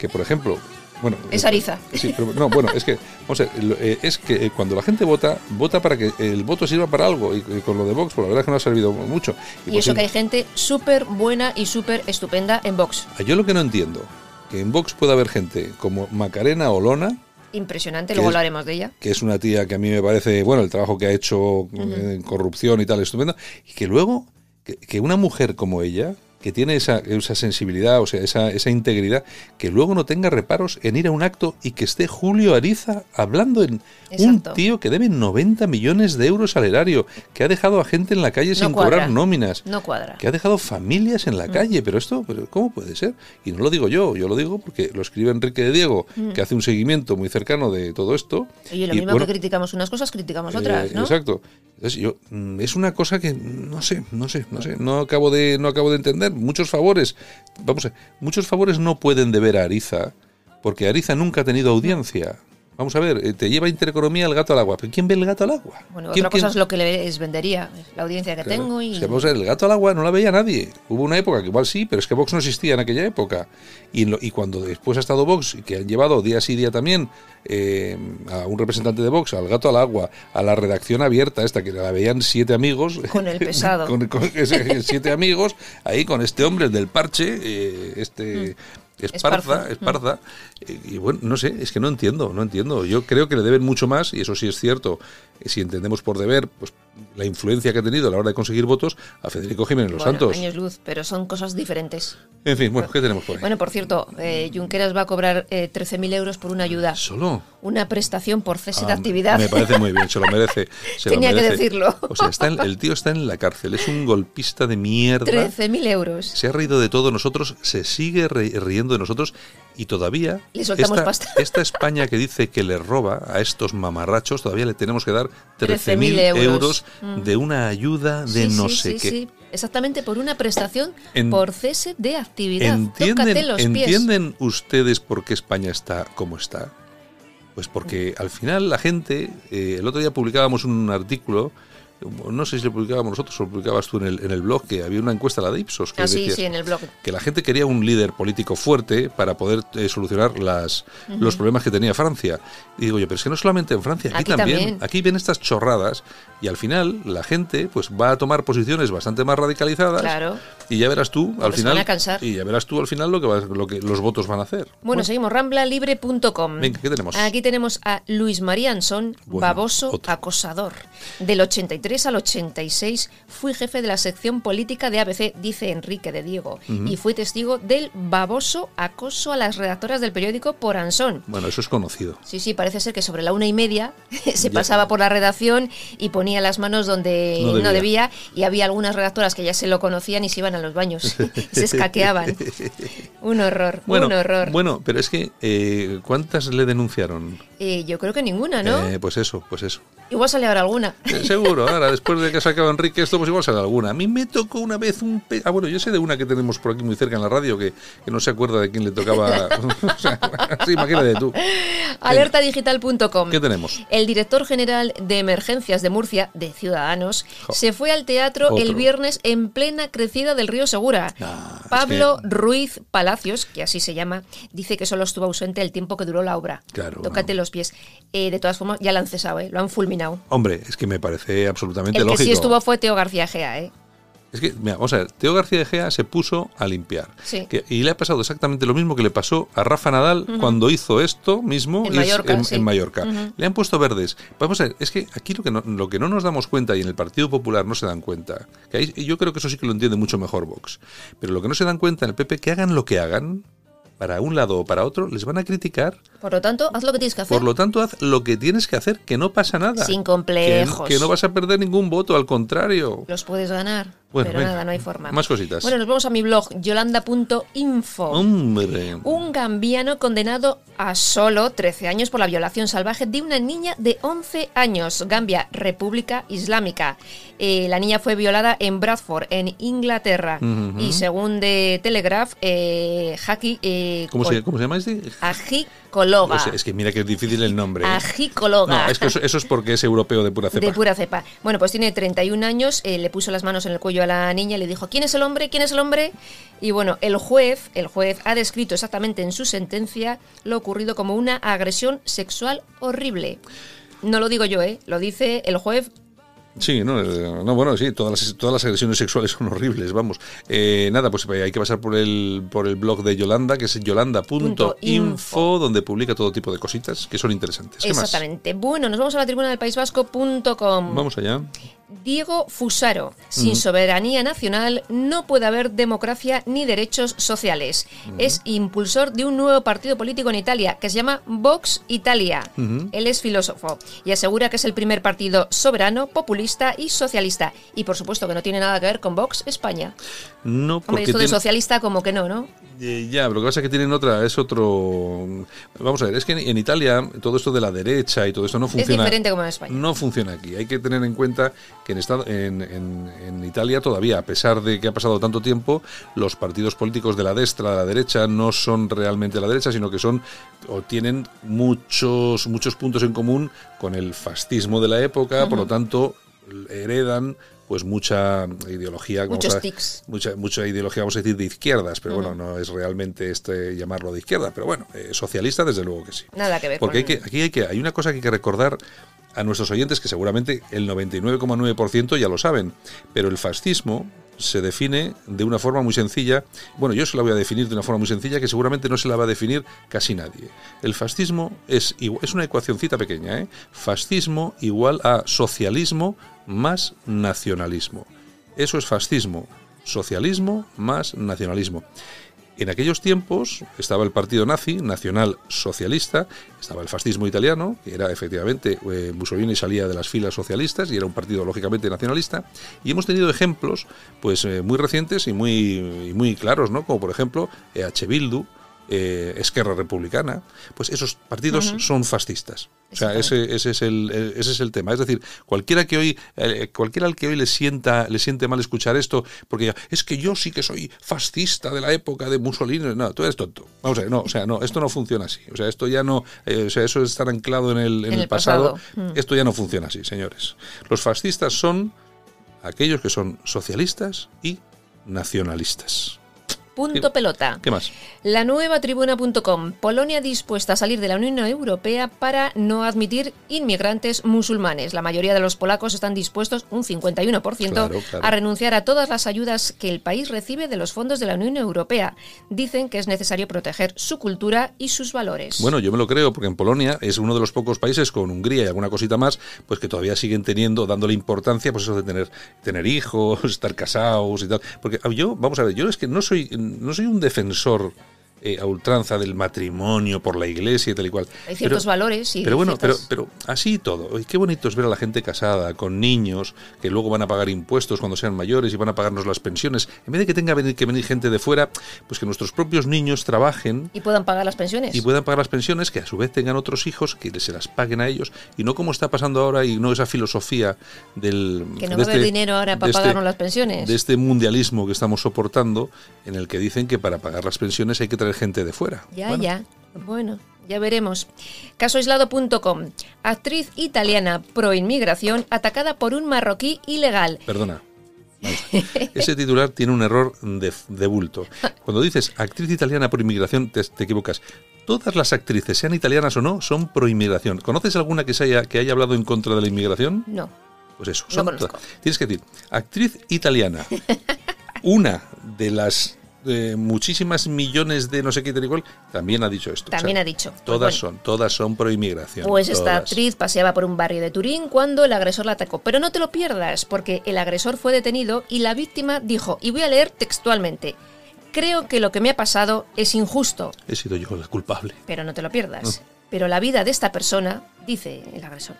[SPEAKER 4] que por ejemplo, bueno,
[SPEAKER 6] Es
[SPEAKER 4] eh,
[SPEAKER 6] Ariza.
[SPEAKER 4] Sí, pero no, bueno, es que, vamos a ver, lo- eh, es que eh, cuando la gente vota, vota para que el voto sirva para algo. Y, con lo de Vox, pues la verdad es que no ha servido mucho.
[SPEAKER 6] Y
[SPEAKER 4] pues
[SPEAKER 6] eso que hay gente súper buena y súper estupenda en Vox.
[SPEAKER 4] Yo lo que no entiendo, que en Vox pueda haber gente como Macarena Olona,
[SPEAKER 6] Impresionante,
[SPEAKER 4] ¿Qué
[SPEAKER 6] luego
[SPEAKER 4] es?
[SPEAKER 6] hablaremos de ella.
[SPEAKER 4] que es una tía que a mí me parece, bueno, el trabajo que ha hecho en corrupción y tal, estupendo, y que luego, que, que una mujer como ella, que tiene esa, esa sensibilidad, o sea, esa, esa integridad, que luego no tenga reparos en ir a un acto y que esté Julio Ariza hablando en
[SPEAKER 6] Exacto.
[SPEAKER 4] un tío que debe 90 millones de euros al erario, que ha dejado a gente en la calle sin
[SPEAKER 6] cuadra.
[SPEAKER 4] cobrar nóminas,
[SPEAKER 6] No cuadra.
[SPEAKER 4] que ha dejado familias en la
[SPEAKER 6] Mm.
[SPEAKER 4] calle, pero esto, pero ¿cómo puede ser? Y no lo digo yo, yo lo digo porque lo escribe Enrique de Diego, que hace un seguimiento muy cercano de todo esto.
[SPEAKER 6] Oye, lo
[SPEAKER 4] Y,
[SPEAKER 6] mismo
[SPEAKER 4] bueno,
[SPEAKER 6] que criticamos unas cosas, criticamos
[SPEAKER 4] eh,
[SPEAKER 6] otras, ¿no?
[SPEAKER 4] Exacto. Entonces yo mm, es una cosa que no sé, no sé, no sé, no acabo de no acabo de entender. Muchos favores, vamos, a muchos favores no pueden deber a Ariza porque Ariza nunca ha tenido audiencia. Vamos a ver, eh, te lleva Intereconomía el gato al agua. ¿Pero quién ve el gato al agua?
[SPEAKER 6] Bueno,
[SPEAKER 4] ¿Quién-
[SPEAKER 6] otra cosa
[SPEAKER 4] quién-
[SPEAKER 6] es lo que les vendería, la audiencia que
[SPEAKER 4] Claro.
[SPEAKER 6] tengo y...
[SPEAKER 4] Es que, vamos a ver, el gato al agua no la veía nadie. Hubo una época que igual sí, pero es que Vox no existía en aquella época. Y, lo- y cuando después ha estado Vox, que han llevado día sí día también eh, a un representante de Vox, al gato al agua, a la redacción abierta, esta que la veían siete amigos.
[SPEAKER 6] Con el pesado.
[SPEAKER 4] con, con ese- siete amigos, ahí con este hombre, el del parche, eh, este. Esparza,
[SPEAKER 6] Esparza.
[SPEAKER 4] Esparza, eh, y bueno, no sé, es que no entiendo, no entiendo. Yo creo que le deben mucho más, y eso sí es cierto, eh, si entendemos por deber, pues la influencia que ha tenido a la hora de conseguir votos a Federico Jiménez Los
[SPEAKER 6] Bueno,
[SPEAKER 4] Santos.
[SPEAKER 6] años luz, pero son cosas diferentes.
[SPEAKER 4] En fin, bueno, ¿qué tenemos por ahí?
[SPEAKER 6] Bueno, por cierto, eh, Junqueras va a cobrar eh, 13.000 euros por una ayuda,
[SPEAKER 4] Solo.
[SPEAKER 6] una prestación por cese de
[SPEAKER 4] Ah,
[SPEAKER 6] actividad.
[SPEAKER 4] Me parece muy bien, se lo merece. se lo
[SPEAKER 6] Tenía que
[SPEAKER 4] merece.
[SPEAKER 6] decirlo.
[SPEAKER 4] O sea, está en- el tío está en la cárcel, es un golpista de mierda.
[SPEAKER 6] 13.000 euros.
[SPEAKER 4] Se ha reído de todos nosotros, se sigue riendo de nosotros y todavía
[SPEAKER 6] Le soltamos
[SPEAKER 4] esta,
[SPEAKER 6] pasta.
[SPEAKER 4] esta España que dice que le roba a estos mamarrachos, todavía le tenemos que dar 13.000
[SPEAKER 6] 13.000
[SPEAKER 4] euros,
[SPEAKER 6] euros. Mm.
[SPEAKER 4] de una ayuda de
[SPEAKER 6] Sí,
[SPEAKER 4] no
[SPEAKER 6] sí,
[SPEAKER 4] sé
[SPEAKER 6] sí,
[SPEAKER 4] qué.
[SPEAKER 6] Exactamente por una prestación
[SPEAKER 4] En-
[SPEAKER 6] por cese de actividad.
[SPEAKER 4] ¿Entienden,
[SPEAKER 6] los pies.
[SPEAKER 4] ¿Entienden ustedes por qué España está como está? Pues porque al final la gente, eh, el otro día publicábamos un artículo, no sé si lo publicábamos nosotros o lo publicabas tú en el, en el blog, que había una encuesta, la de Ipsos, que
[SPEAKER 6] Ah, sí,
[SPEAKER 4] decía
[SPEAKER 6] sí, en el blog.
[SPEAKER 4] que la gente quería un líder político fuerte para poder eh, solucionar las, los problemas que tenía Francia. Y digo yo, pero es que no solamente en Francia, aquí,
[SPEAKER 6] Aquí
[SPEAKER 4] también,
[SPEAKER 6] también.
[SPEAKER 4] aquí ven estas chorradas y al final la gente pues va a tomar posiciones bastante más radicalizadas
[SPEAKER 6] Claro.
[SPEAKER 4] Y ya verás tú al
[SPEAKER 6] Porque se
[SPEAKER 4] final.
[SPEAKER 6] van a cansar.
[SPEAKER 4] Y ya verás tú al final lo que, va- lo que los votos van a hacer.
[SPEAKER 6] Bueno, seguimos, ramblalibre.com.
[SPEAKER 4] Venga, ¿qué tenemos?
[SPEAKER 6] Aquí tenemos a Luis María
[SPEAKER 4] Bueno,
[SPEAKER 6] baboso
[SPEAKER 4] otro.
[SPEAKER 6] acosador. Del 83 al 86 fui jefe de la sección política de ABC, dice Enrique de Diego, y fui testigo del baboso acoso a las redactoras del periódico por Ansón.
[SPEAKER 4] Bueno, eso es conocido.
[SPEAKER 6] Sí, sí, parece ser que sobre la una y media se
[SPEAKER 4] Ya.
[SPEAKER 6] pasaba por la redacción y ponía las manos donde
[SPEAKER 4] No
[SPEAKER 6] no
[SPEAKER 4] debía.
[SPEAKER 6] y había algunas redactoras que ya se lo conocían y se iban a los baños, se escaqueaban. Un horror,
[SPEAKER 4] Bueno,
[SPEAKER 6] un horror.
[SPEAKER 4] bueno, pero es que eh, ¿cuántas le denunciaron?
[SPEAKER 6] Eh, yo creo que ninguna, ¿no?
[SPEAKER 4] Eh, pues eso, pues eso.
[SPEAKER 6] Igual sale ahora alguna.
[SPEAKER 4] Seguro, ahora después de que ha sacado Enrique esto, pues igual sale alguna. A mí me tocó una vez un... pe- Ah, bueno, yo sé de una que tenemos por aquí muy cerca en la radio que, que no se acuerda de quién le tocaba... o sea, sí, imagínate tú.
[SPEAKER 6] Alertadigital.com.
[SPEAKER 4] ¿Qué tenemos?
[SPEAKER 6] El director general de emergencias de Murcia, de Ciudadanos,
[SPEAKER 4] Jo.
[SPEAKER 6] se fue al teatro
[SPEAKER 4] Otro.
[SPEAKER 6] el viernes en plena crecida del río Segura.
[SPEAKER 4] Ah, es
[SPEAKER 6] Pablo
[SPEAKER 4] que-
[SPEAKER 6] Ruiz Palacios, que así se llama, dice que solo estuvo ausente el tiempo que duró la obra.
[SPEAKER 4] Claro,
[SPEAKER 6] Tócate los pies. Eh, de todas formas, ya lo han cesado, ¿eh? lo han fulminado.
[SPEAKER 4] Hombre, es que me parece absolutamente
[SPEAKER 6] El que sí estuvo fue Teo García Gea, ¿eh?
[SPEAKER 4] Es que, mira, vamos a ver, Teo García de Gea se puso a limpiar.
[SPEAKER 6] Sí.
[SPEAKER 4] Que- y le ha pasado exactamente lo mismo que le pasó a Rafa Nadal cuando hizo esto mismo
[SPEAKER 6] En Mallorca,
[SPEAKER 4] en,
[SPEAKER 6] sí.
[SPEAKER 4] en Mallorca. Le han puesto verdes. Vamos a ver, es que aquí lo que, no, lo que no nos damos cuenta y en el Partido Popular no se dan cuenta, que ahí- yo creo que eso sí que lo entiende mucho mejor Vox, pero lo que no se dan cuenta en el PP, que hagan lo que hagan, para un lado o para otro, les van a criticar.
[SPEAKER 6] Por lo tanto, haz lo que tienes que hacer.
[SPEAKER 4] Por lo tanto, haz lo que tienes que hacer, que no pasa nada.
[SPEAKER 6] Sin complejos.
[SPEAKER 4] Que, que no vas a perder ningún voto, al contrario.
[SPEAKER 6] Los puedes ganar.
[SPEAKER 4] Bueno,
[SPEAKER 6] pero
[SPEAKER 4] venga,
[SPEAKER 6] nada, no hay forma.
[SPEAKER 4] más cositas.
[SPEAKER 6] Bueno, nos vamos a mi blog, yolanda.info.
[SPEAKER 4] Hombre.
[SPEAKER 6] Un gambiano condenado a solo 13 años por la violación salvaje de una niña de 11 años. Gambia, República Islámica. Eh, la niña fue violada en Bradford, en Inglaterra. Y según de Telegraph, eh, Haki, eh,
[SPEAKER 4] ¿Cómo se, ¿Cómo se llama este?
[SPEAKER 6] Ajicóloga.
[SPEAKER 4] Sea, es que mira que es difícil el nombre. ¿eh?
[SPEAKER 6] Ajicóloga.
[SPEAKER 4] No, es que eso, eso es porque es europeo de pura cepa.
[SPEAKER 6] De pura cepa. Bueno, pues tiene 31 años, eh, le puso las manos en el cuello a la niña y le dijo, ¿quién es el hombre? ¿Quién es el hombre? Y bueno, el juez, el juez ha descrito exactamente en su sentencia lo ocurrido como una agresión sexual horrible. No lo digo yo, ¿eh? Lo dice el juez
[SPEAKER 4] Sí, no, eh, no, bueno, sí, todas las, todas las agresiones sexuales son horribles, vamos. Eh, nada, pues hay que pasar por el, por el blog de Yolanda, que es
[SPEAKER 6] Punto info.
[SPEAKER 4] yolanda.info, donde publica todo tipo de cositas que son interesantes. ¿Qué más?
[SPEAKER 6] Exactamente. Bueno, nos vamos a la tribuna del País Vasco.com.
[SPEAKER 4] Vamos allá.
[SPEAKER 6] Diego Fusaro. Sin soberanía nacional no puede haber democracia ni derechos sociales. Es impulsor de un nuevo partido político en Italia que se llama Vox Italia. Él es filósofo y asegura que es el primer partido soberano, populista y socialista. Y por supuesto que no tiene nada que ver con Vox España.
[SPEAKER 4] No,
[SPEAKER 6] Hombre,
[SPEAKER 4] porque
[SPEAKER 6] esto de
[SPEAKER 4] tiene-
[SPEAKER 6] socialista como que no, ¿no?
[SPEAKER 4] Eh, ya, pero lo que pasa es que tienen otra, es otro... Vamos a ver, es que en, en Italia todo esto de la derecha y todo esto no funciona.
[SPEAKER 6] diferente como en España.
[SPEAKER 4] No funciona aquí. Hay que tener en cuenta que en, estado, en, en- en Italia todavía, a pesar de que ha pasado tanto tiempo, los partidos políticos de la destra, de la derecha, no son realmente la derecha, sino que son o tienen muchos, muchos puntos en común con el fascismo de la época, por lo tanto heredan pues mucha ideología vamos
[SPEAKER 6] Muchos
[SPEAKER 4] a-
[SPEAKER 6] tics.
[SPEAKER 4] mucha mucha ideología vamos a decir de izquierdas pero bueno no es realmente este llamarlo de izquierda pero bueno eh, socialista desde luego que sí
[SPEAKER 6] Nada que ver
[SPEAKER 4] porque hay
[SPEAKER 6] con-
[SPEAKER 4] que, aquí hay que hay una cosa que hay que recordar a nuestros oyentes que seguramente el 99,9% ya lo saben, pero el fascismo se define de una forma muy sencilla. Bueno, yo se la voy a definir de una forma muy sencilla que seguramente no se la va a definir casi nadie. El fascismo es, es una ecuacioncita pequeña, ¿eh? Fascismo igual a socialismo más nacionalismo. Eso es fascismo, socialismo más nacionalismo. En aquellos tiempos estaba el partido nazi, nacional socialista, estaba el fascismo italiano, que era efectivamente, eh, Mussolini salía de las filas socialistas y era un partido lógicamente nacionalista, y hemos tenido ejemplos pues eh, muy recientes y muy, muy claros, ¿no? como por ejemplo EH Bildu, eh, Esquerra Republicana, pues esos partidos son fascistas. O sea, ese, ese, es el, ese es el tema. Es decir, cualquiera que hoy, eh, cualquiera al que hoy le sienta, le siente mal escuchar esto, porque ya, es que yo sí que soy fascista de la época de Mussolini. No, tú eres tonto. Vamos a ver, no, o sea, no, esto no funciona así. O sea, esto ya no, eh, o sea, eso es estar anclado en el, en
[SPEAKER 6] En
[SPEAKER 4] el
[SPEAKER 6] el
[SPEAKER 4] pasado.
[SPEAKER 6] pasado. Mm.
[SPEAKER 4] Esto ya no funciona así, señores. Los fascistas son aquellos que son socialistas y nacionalistas.
[SPEAKER 6] Punto
[SPEAKER 4] ¿Qué-
[SPEAKER 6] pelota.
[SPEAKER 4] ¿Qué más?
[SPEAKER 6] La nueva tribuna.com. Polonia dispuesta a salir de la Unión Europea para no admitir inmigrantes musulmanes. La mayoría de los polacos están dispuestos, un 51%,
[SPEAKER 4] Claro, claro.
[SPEAKER 6] a renunciar a todas las ayudas que el país recibe de los fondos de la Unión Europea. Dicen que es necesario proteger su cultura y sus valores.
[SPEAKER 4] Bueno, yo me lo creo, porque en Polonia es uno de los pocos países con Hungría y alguna cosita más, pues que todavía siguen teniendo, dándole importancia, pues eso de tener, tener hijos, estar casados y tal. Porque yo, vamos a ver, yo es que no soy, no soy un defensor eh, a ultranza del matrimonio por la iglesia y tal y cual.
[SPEAKER 6] Hay ciertos valores y
[SPEAKER 4] Pero bueno, pero,
[SPEAKER 6] ciertas-
[SPEAKER 4] pero así y todo. Oye, Qué bonito es ver a la gente casada, con niños, que luego van a pagar impuestos cuando sean mayores y van a pagarnos las pensiones. En vez de que tenga venir- que venir gente de fuera, pues que nuestros propios niños trabajen
[SPEAKER 6] Y puedan pagar las pensiones.
[SPEAKER 4] y puedan pagar las pensiones, que a su vez tengan otros hijos que se las paguen a ellos, y no como está pasando ahora y no esa filosofía del...
[SPEAKER 6] Que no va a haber dinero ahora para
[SPEAKER 4] de
[SPEAKER 6] pagarnos las pensiones.
[SPEAKER 4] De este mundialismo que estamos soportando, en el que dicen que para pagar las pensiones hay que traer gente de fuera.
[SPEAKER 6] Ya,
[SPEAKER 4] Bueno,
[SPEAKER 6] ya. Bueno, ya veremos. Casoaislado.com. Actriz italiana pro inmigración atacada por un marroquí ilegal.
[SPEAKER 4] Perdona. Ese titular tiene un error de, de bulto. Cuando dices actriz italiana por inmigración, te, te equivocas. Todas las actrices, sean italianas o no, son pro inmigración. ¿Conoces alguna que, se haya, que haya hablado en contra de la inmigración?
[SPEAKER 6] No.
[SPEAKER 4] Pues eso.
[SPEAKER 6] No
[SPEAKER 4] son
[SPEAKER 6] conozco.
[SPEAKER 4] todas. Tienes que decir, actriz italiana. Una de las eh, muchísimas millones de no sé qué tal también ha dicho esto.
[SPEAKER 6] También ha dicho. Pues
[SPEAKER 4] Todas
[SPEAKER 6] bueno.
[SPEAKER 4] son, todas son pro inmigración.
[SPEAKER 6] Pues esta actriz paseaba por un barrio de Turín cuando el agresor la atacó. Pero no te lo pierdas, porque el agresor fue detenido y la víctima dijo, y voy a leer textualmente, creo que lo que me ha pasado es injusto,
[SPEAKER 4] He sido yo la culpable.
[SPEAKER 6] pero no te lo pierdas. Pero la vida de esta persona, dice el agresor,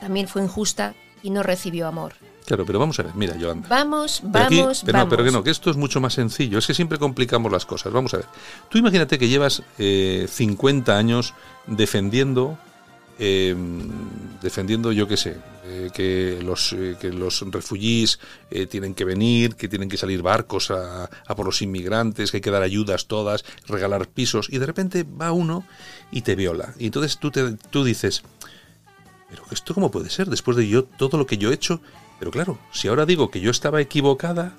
[SPEAKER 6] también fue injusta y no recibió amor.
[SPEAKER 4] Claro, pero vamos a ver, mira, Yolanda.
[SPEAKER 6] Vamos,
[SPEAKER 4] Pero aquí-
[SPEAKER 6] vamos,
[SPEAKER 4] pero, no,
[SPEAKER 6] vamos.
[SPEAKER 4] pero que no, que esto es mucho más sencillo. Es que siempre complicamos las cosas. Vamos a ver. Tú imagínate que llevas eh, 50 años defendiendo, eh, defendiendo, yo qué sé, eh, que los eh, que los refugiés eh, tienen que venir, que tienen que salir barcos a, a por los inmigrantes, que hay que dar ayudas todas, regalar pisos, y de repente va uno y te viola. Y entonces tú, te, tú dices, pero esto cómo puede ser después de yo todo lo que yo he hecho. Pero claro, si ahora digo que yo estaba equivocada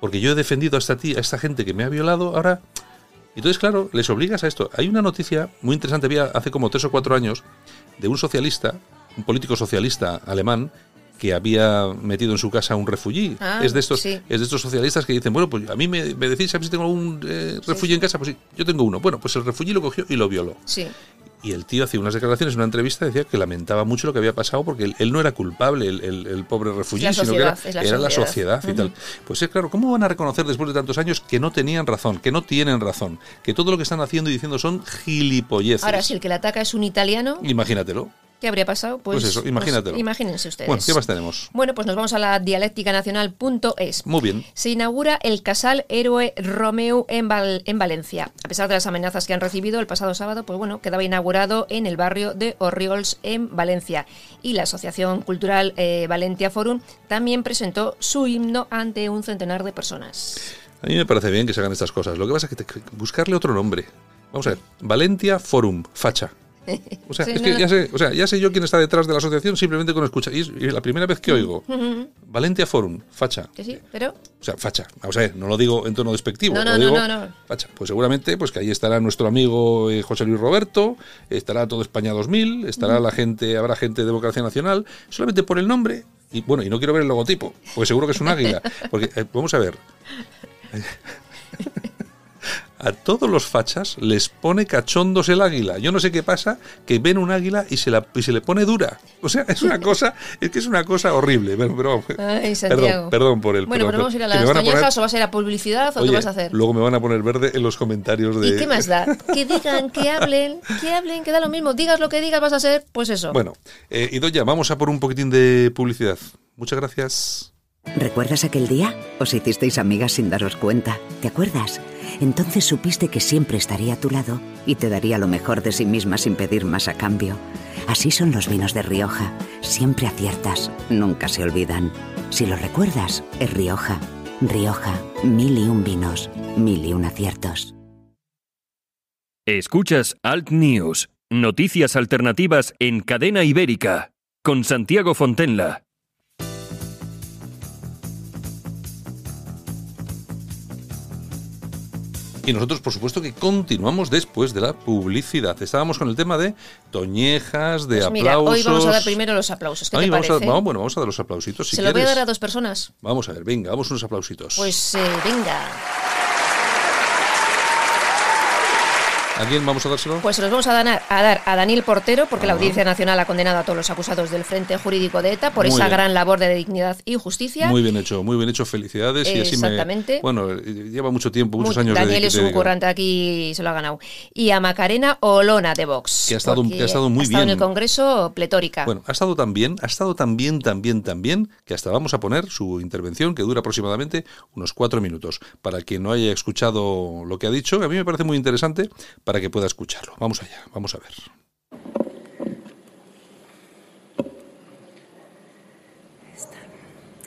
[SPEAKER 4] porque yo he defendido a esta tía, a esta gente que me ha violado, ahora entonces claro, les obligas a esto. Hay una noticia muy interesante había hace como tres o cuatro años de un socialista, un político socialista alemán que había metido en su casa a un refugié.
[SPEAKER 6] Ah,
[SPEAKER 4] es de estos
[SPEAKER 6] sí.
[SPEAKER 4] es de estos socialistas que dicen, bueno, pues a mí me, me decís a ver si tengo algún eh, en casa, pues sí, yo tengo uno. Bueno, pues el refugié lo cogió y lo violó. Y el tío hacía unas declaraciones en una entrevista, decía que lamentaba mucho lo que había pasado porque él, él no era culpable, el, el- el pobre refugié,
[SPEAKER 6] La
[SPEAKER 4] sino que era,
[SPEAKER 6] la
[SPEAKER 4] era la sociedad. y tal. Pues es claro, ¿cómo van a reconocer después de tantos años que no tenían razón, que no tienen razón, que todo lo que están haciendo y diciendo son gilipolleces?
[SPEAKER 6] Ahora, si el que la ataca es un italiano,
[SPEAKER 4] Imagínatelo.
[SPEAKER 6] ¿Qué habría pasado? Pues,
[SPEAKER 4] Pues eso, imagínatelo.
[SPEAKER 6] imagínense ustedes.
[SPEAKER 4] Bueno, ¿qué más tenemos?
[SPEAKER 6] Bueno, pues nos vamos a la dialéctica nacional.es.
[SPEAKER 4] Muy bien.
[SPEAKER 6] Se inaugura el Casal Héroe Romeu en, Val- en Valencia. A pesar de las amenazas que han recibido el pasado sábado, pues bueno, quedaba inaugurado en el barrio de Orriols en Valencia. Y la Asociación Cultural eh, Valentia Forum también presentó su himno ante un centenar de personas.
[SPEAKER 4] A mí me parece bien que se hagan estas cosas. Lo que pasa es que, te- que buscarle otro nombre. Vamos a ver. Valentia Forum, facha. O sea,
[SPEAKER 6] Sí,
[SPEAKER 4] es
[SPEAKER 6] no,
[SPEAKER 4] que ya sé, o sea, ya sé yo quién está detrás de la asociación simplemente con escuchar. Y es la primera vez que oigo. Valentia Forum, facha.
[SPEAKER 6] Que sí, pero
[SPEAKER 4] O sea, facha. Vamos a ver, no lo digo en tono despectivo.
[SPEAKER 6] No, no,
[SPEAKER 4] lo digo
[SPEAKER 6] no, no.
[SPEAKER 4] Facha. Pues seguramente pues que ahí estará nuestro amigo eh, José Luis Roberto, estará todo España 2000, estará la gente, habrá gente de Democracia Nacional, solamente por el nombre. Y bueno, y no quiero ver el logotipo, porque seguro que es un águila. Porque, eh, vamos a ver. A todos los fachas les pone cachondos el águila. Yo no sé qué pasa, que ven un águila y se, la, y se le pone dura. O sea, es una cosa, es que es una cosa horrible. Pero, pero-
[SPEAKER 6] Ay, Santiago.
[SPEAKER 4] perdón, perdón por el
[SPEAKER 6] Bueno,
[SPEAKER 4] pero-
[SPEAKER 6] pero vamos a ir a las
[SPEAKER 4] poner-
[SPEAKER 6] toñejas o vas a ir a publicidad o
[SPEAKER 4] Oye,
[SPEAKER 6] qué vas a hacer.
[SPEAKER 4] Luego me van a poner verde en los comentarios de.
[SPEAKER 6] ¿Y qué más da? Que digan, que hablen, que hablen, que da lo mismo. Digas lo que digas, vas a ser, pues eso.
[SPEAKER 4] Bueno, eh, Idoya, vamos a por un poquitín de publicidad. Muchas gracias.
[SPEAKER 7] ¿Recuerdas aquel día? Os hicisteis amigas sin daros cuenta. ¿Te acuerdas? Entonces supiste que siempre estaría a tu lado y te daría lo mejor de sí misma sin pedir más a cambio. Así son los vinos de Rioja. Siempre aciertas, nunca se olvidan. Si lo recuerdas, es Rioja. Rioja, mil y un vinos, mil y un aciertos.
[SPEAKER 3] Escuchas Alt News, noticias alternativas en cadena ibérica, con Santiago Fontenla.
[SPEAKER 4] Y nosotros, por supuesto, que continuamos después de la publicidad. Estábamos con el tema de toñejas, de
[SPEAKER 6] Pues mira,
[SPEAKER 4] aplausos.
[SPEAKER 6] hoy vamos a dar primero los aplausos. ¿Qué te
[SPEAKER 4] vamos, a, bueno, vamos a dar los aplausitos. Si
[SPEAKER 6] Se lo voy a dar a dos personas.
[SPEAKER 4] Vamos a ver, venga, vamos unos aplausitos.
[SPEAKER 6] Pues eh, venga.
[SPEAKER 4] ¿A quién vamos a dárselo?
[SPEAKER 6] Pues se los vamos a dar a, dar a Daniel Portero, porque la Audiencia Nacional ha condenado a todos los acusados del Frente Jurídico de ETA por
[SPEAKER 4] Muy
[SPEAKER 6] esa
[SPEAKER 4] bien.
[SPEAKER 6] gran labor de dignidad y justicia.
[SPEAKER 4] Muy bien hecho, muy bien hecho, felicidades. Y así me. Bueno, lleva mucho tiempo, muchos
[SPEAKER 6] Muy-
[SPEAKER 4] años de
[SPEAKER 6] Daniel es un
[SPEAKER 4] dedicado.
[SPEAKER 6] currante aquí, se lo ha ganado. Y a Macarena Olona de Vox.
[SPEAKER 4] Que ha estado- que ha estado muy
[SPEAKER 6] ha estado en el Congreso pletórica.
[SPEAKER 4] Bueno, ha estado tan bien, ha estado tan bien, tan bien, tan bien, que hasta vamos a poner su intervención, que dura aproximadamente unos cuatro minutos. Para quien no haya escuchado lo que ha dicho, que a mí me parece muy interesante, para que pueda escucharlo. Vamos allá, vamos a ver.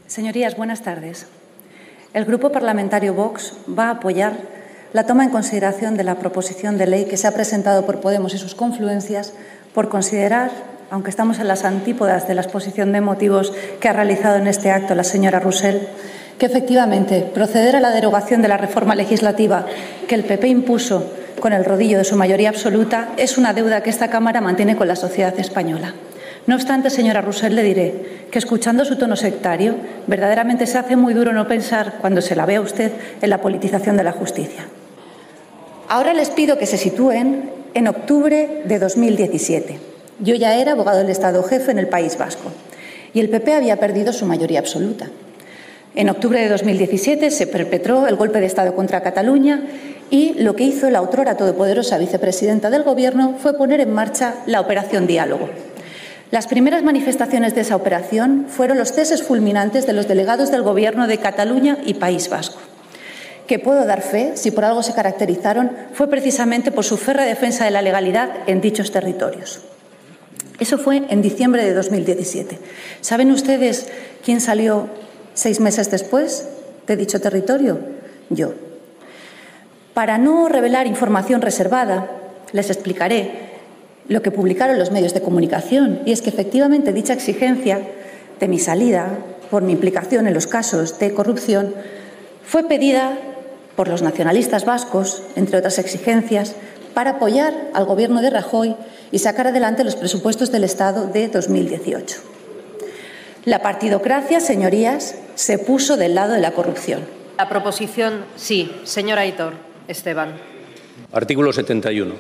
[SPEAKER 8] Señorías, buenas tardes. El Grupo Parlamentario Vox va a apoyar la toma en consideración de la proposición de ley que se ha presentado por Podemos y sus confluencias por considerar, aunque estamos en las antípodas de la exposición de motivos que ha realizado en este acto la señora Roussel, que efectivamente proceder a la derogación de la reforma legislativa que el PP impuso con el rodillo de su mayoría absoluta es una deuda que esta Cámara mantiene con la sociedad española. No obstante, señora Roussel, le diré que escuchando su tono sectario, verdaderamente se hace muy duro no pensar, cuando se la ve a usted, en la politización de la justicia. Ahora les pido que se sitúen en octubre de 2017. Yo ya era abogado del Estado jefe en el País Vasco y el PP había perdido su mayoría absoluta. En octubre de 2017 se perpetró el golpe de Estado contra Cataluña y lo que hizo la otrora todopoderosa vicepresidenta del Gobierno fue poner en marcha la Operación Diálogo. Las primeras manifestaciones de esa operación fueron los ceses fulminantes de los delegados del Gobierno de Cataluña y País Vasco que puedo dar fe, si por algo se caracterizaron, fue precisamente por su férrea defensa de la legalidad en dichos territorios. Eso fue en diciembre de 2017. ¿Saben ustedes quién salió seis meses después de dicho territorio? Yo. Para no revelar información reservada, les explicaré lo que publicaron los medios de comunicación, y es que efectivamente dicha exigencia de mi salida por mi implicación en los casos de corrupción fue pedida por los nacionalistas vascos, entre otras exigencias, para apoyar al Gobierno de Rajoy y sacar adelante los presupuestos del Estado de 2018. La partidocracia, señorías, se puso del lado de la corrupción.
[SPEAKER 9] La proposición, sí. Señora Aitor, Esteban.
[SPEAKER 10] Artículo 71.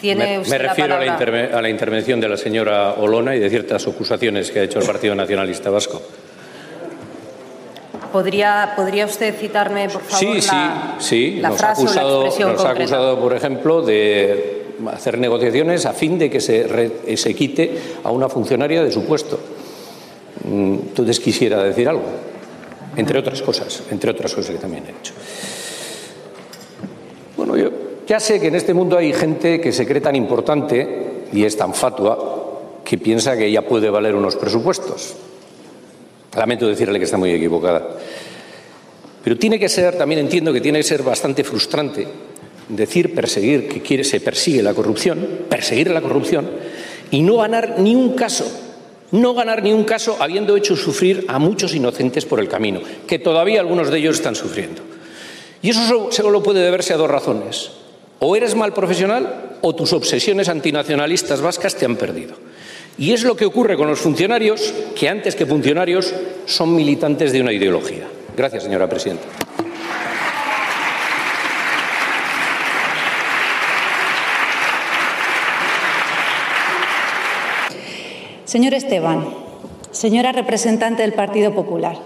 [SPEAKER 9] Tiene
[SPEAKER 10] Me,
[SPEAKER 9] usted
[SPEAKER 10] me refiero
[SPEAKER 9] la
[SPEAKER 10] a la, interve- a la intervención de la señora Olona y de ciertas acusaciones que ha hecho el Partido Nacionalista Vasco.
[SPEAKER 9] ¿Podría, ¿Podría usted citarme, por favor,
[SPEAKER 10] Sí, sí,
[SPEAKER 9] la,
[SPEAKER 10] sí.
[SPEAKER 9] la
[SPEAKER 10] nos ha
[SPEAKER 9] frase o la
[SPEAKER 10] acusado,
[SPEAKER 9] expresión
[SPEAKER 10] nos ha acusado, por ejemplo, de hacer negociaciones a fin de que se, re- se quite a una funcionaria de su puesto. Mm, Entonces quisiera decir algo, entre otras cosas, entre otras cosas que también he hecho. Bueno, yo ya sé que en este mundo hay gente que se cree tan importante y es tan fatua que piensa que ella puede valer unos presupuestos. Lamento decirle que está muy equivocada. Pero tiene que ser, también entiendo que tiene que ser bastante frustrante decir perseguir que quiere, se persigue la corrupción, perseguir la corrupción y no ganar ni un caso, no ganar ni un caso habiendo hecho sufrir a muchos inocentes por el camino, que todavía algunos de ellos están sufriendo. Y eso solo, puede deberse a dos razones. O eres mal profesional o tus obsesiones antinacionalistas vascas te han perdido. Y es lo que ocurre con los funcionarios, que antes que funcionarios son militantes de una ideología. Gracias, señora presidenta.
[SPEAKER 8] Señor Esteban, señora representante del Partido Popular,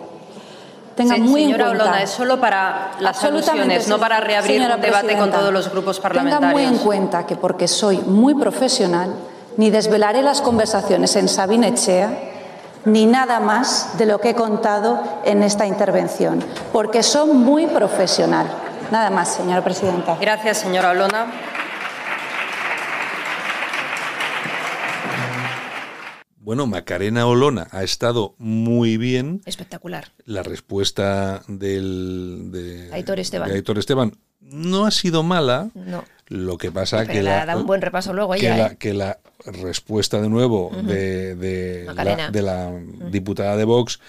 [SPEAKER 8] tenga
[SPEAKER 9] Se-
[SPEAKER 8] muy en
[SPEAKER 9] señora
[SPEAKER 8] cuenta.
[SPEAKER 9] Olona, es solo para las alusiones, no para reabrir un debate con todos los grupos
[SPEAKER 8] Tenga
[SPEAKER 9] parlamentarios.
[SPEAKER 8] muy en cuenta que porque soy muy profesional, ni desvelaré las conversaciones en Sabine Echea, ni nada más de lo que he contado en esta intervención, porque soy muy profesional. Nada más, señora presidenta.
[SPEAKER 9] Gracias, señora Olona.
[SPEAKER 4] Bueno, Macarena Olona ha estado muy bien.
[SPEAKER 6] Espectacular.
[SPEAKER 4] La respuesta del, de,
[SPEAKER 6] Aitor Esteban.
[SPEAKER 4] de Aitor Esteban no ha sido mala.
[SPEAKER 6] No.
[SPEAKER 4] Lo que pasa
[SPEAKER 6] Pero
[SPEAKER 4] que
[SPEAKER 6] le
[SPEAKER 4] la,
[SPEAKER 6] dado un buen repaso luego
[SPEAKER 4] que,
[SPEAKER 6] ella,
[SPEAKER 4] la,
[SPEAKER 6] ¿eh?
[SPEAKER 4] que la respuesta de nuevo de, de la, de la diputada de Vox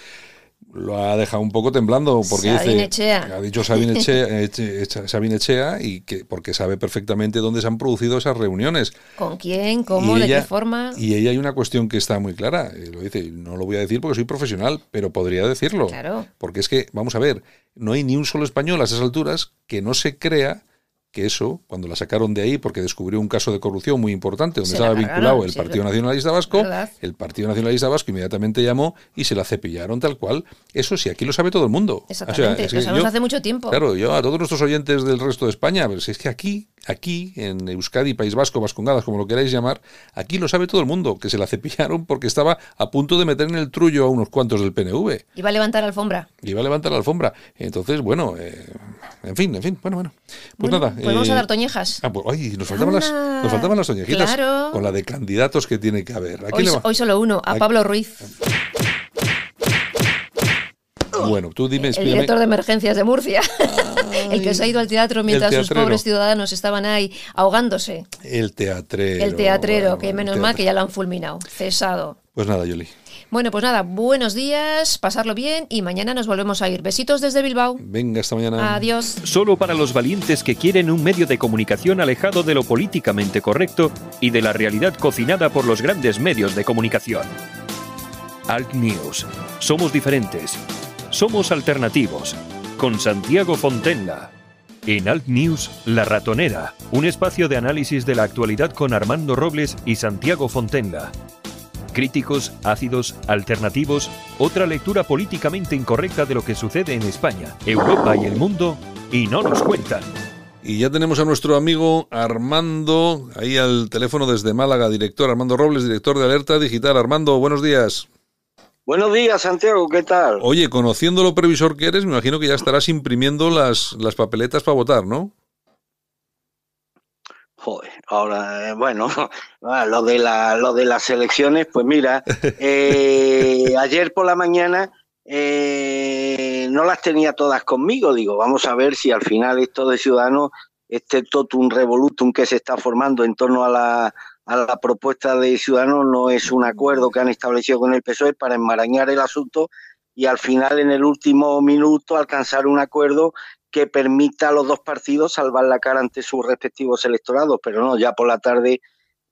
[SPEAKER 4] lo ha dejado un poco temblando porque dice
[SPEAKER 6] Echea.
[SPEAKER 4] ha dicho Sabine Echea, Sabine y que porque sabe perfectamente dónde se han producido esas reuniones
[SPEAKER 6] ¿Con quién? ¿Cómo? ¿De qué forma?
[SPEAKER 4] y ella hay una cuestión que está muy clara eh, lo dice no lo voy a decir porque soy profesional pero podría decirlo
[SPEAKER 6] Claro.
[SPEAKER 4] porque es que vamos a ver no hay ni un solo español a esas alturas que no se crea que eso, cuando la sacaron de ahí porque descubrió un caso de corrupción muy importante donde
[SPEAKER 6] Se
[SPEAKER 4] estaba vinculado el Partido Nacionalista Vasco,
[SPEAKER 6] verdad.
[SPEAKER 4] el Partido Nacionalista Vasco inmediatamente llamó y se la cepillaron tal cual. Eso sí, aquí lo sabe todo el mundo. O sea,
[SPEAKER 6] Exactamente,
[SPEAKER 4] es que
[SPEAKER 6] lo sabemos
[SPEAKER 4] yo-
[SPEAKER 6] hace mucho tiempo.
[SPEAKER 4] Claro, yo a todos nuestros oyentes del resto de España, pero si es que aquí, aquí, en Euskadi, País Vasco, Vascongadas, como lo queráis llamar, aquí lo sabe todo el mundo, que se la cepillaron porque estaba a punto de meter en el trullo a unos cuantos del PNV.
[SPEAKER 6] Iba a levantar alfombra.
[SPEAKER 4] Y iba a levantar la alfombra. Entonces, bueno, eh, en fin, en fin, bueno, bueno. Pues
[SPEAKER 6] Bueno,
[SPEAKER 4] nada.
[SPEAKER 6] pues vamos a
[SPEAKER 4] eh,
[SPEAKER 6] dar toñejas.
[SPEAKER 4] Ah, pues, ay, nos faltaban, las,
[SPEAKER 6] Anda.
[SPEAKER 4] nos faltaban las toñejitas
[SPEAKER 6] Claro.
[SPEAKER 4] con la de candidatos que tiene que haber. ¿A quién
[SPEAKER 6] Hoy, solo uno, a Pablo Ruiz,
[SPEAKER 4] Bueno, tú dime,
[SPEAKER 6] el director de emergencias de Murcia, el que se ha ido al teatro mientras sus pobres ciudadanos estaban ahí ahogándose.
[SPEAKER 4] El teatrero.
[SPEAKER 6] El teatrero,
[SPEAKER 4] bueno,
[SPEAKER 6] que menos mal que ya lo han fulminado, cesado.
[SPEAKER 4] Pues nada, Yoli.
[SPEAKER 6] Bueno, pues nada, buenos días, pasarlo bien y mañana nos volvemos a ir. Besitos desde Bilbao.
[SPEAKER 4] Venga, hasta mañana.
[SPEAKER 6] Adiós.
[SPEAKER 3] Solo para los valientes que quieren un medio de comunicación alejado de lo políticamente correcto y de la realidad cocinada por los grandes medios de comunicación. Alt News. Somos diferentes. Somos alternativos. Con Santiago Fontenla. En Alt News, La Ratonera, un espacio de análisis de la actualidad con Armando Robles y Santiago Fontenla. Críticos, ácidos, alternativos, otra lectura políticamente incorrecta de lo que sucede en España, Europa y el mundo, y no nos cuentan.
[SPEAKER 4] Y ya tenemos a nuestro amigo Armando, ahí al teléfono desde Málaga, director Armando Robles, director de Alerta Digital. Armando, buenos días.
[SPEAKER 2] Buenos días, Santiago, ¿qué tal?
[SPEAKER 4] Oye, conociendo lo previsor que eres, me imagino que ya estarás imprimiendo las, las papeletas para votar, ¿no?
[SPEAKER 2] Joder, ahora, eh, bueno, ah, lo de, la, lo de las elecciones, pues mira, eh, ayer por la mañana eh, no las tenía todas conmigo, digo, vamos a ver si al final esto de Ciudadanos, este totum revolutum que se está formando en torno a la, a la propuesta de Ciudadanos no es un acuerdo que han establecido con el PSOE para enmarañar el asunto y al final en el último minuto alcanzar un acuerdo que permita a los dos partidos salvar la cara ante sus respectivos electorados, pero no, ya por la tarde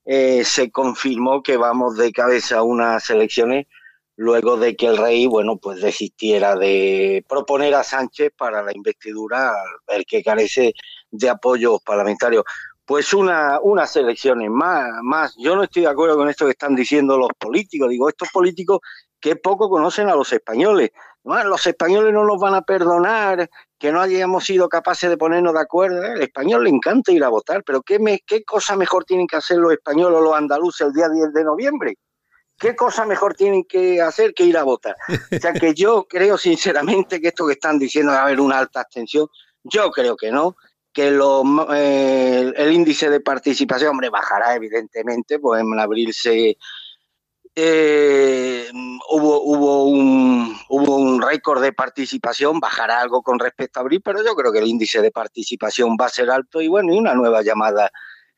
[SPEAKER 2] eh, se confirmó que vamos de cabeza a unas elecciones luego de que el rey, bueno, pues desistiera de proponer a Sánchez para la investidura, al ver que carece de apoyos parlamentarios. Pues una, unas elecciones más, más. Yo no estoy de acuerdo con esto que están diciendo los políticos. Digo, estos políticos que poco conocen a los españoles. Los españoles no nos van a perdonar que no hayamos sido capaces de ponernos de acuerdo. ¿eh? El español le encanta ir a votar, pero ¿qué, me, ¿qué cosa mejor tienen que hacer los españoles o los andaluces el día 10 de noviembre? ¿Qué cosa mejor tienen que hacer que ir a votar? O sea que yo creo sinceramente que esto que están diciendo de haber una alta abstención, yo creo que no, que lo, eh, el índice de participación, hombre, bajará evidentemente, pues en abril se, eh, hubo, hubo un, hubo un récord de participación, bajará algo con respecto a abril, pero yo creo que el índice de participación va a ser alto y bueno, y una nueva llamada,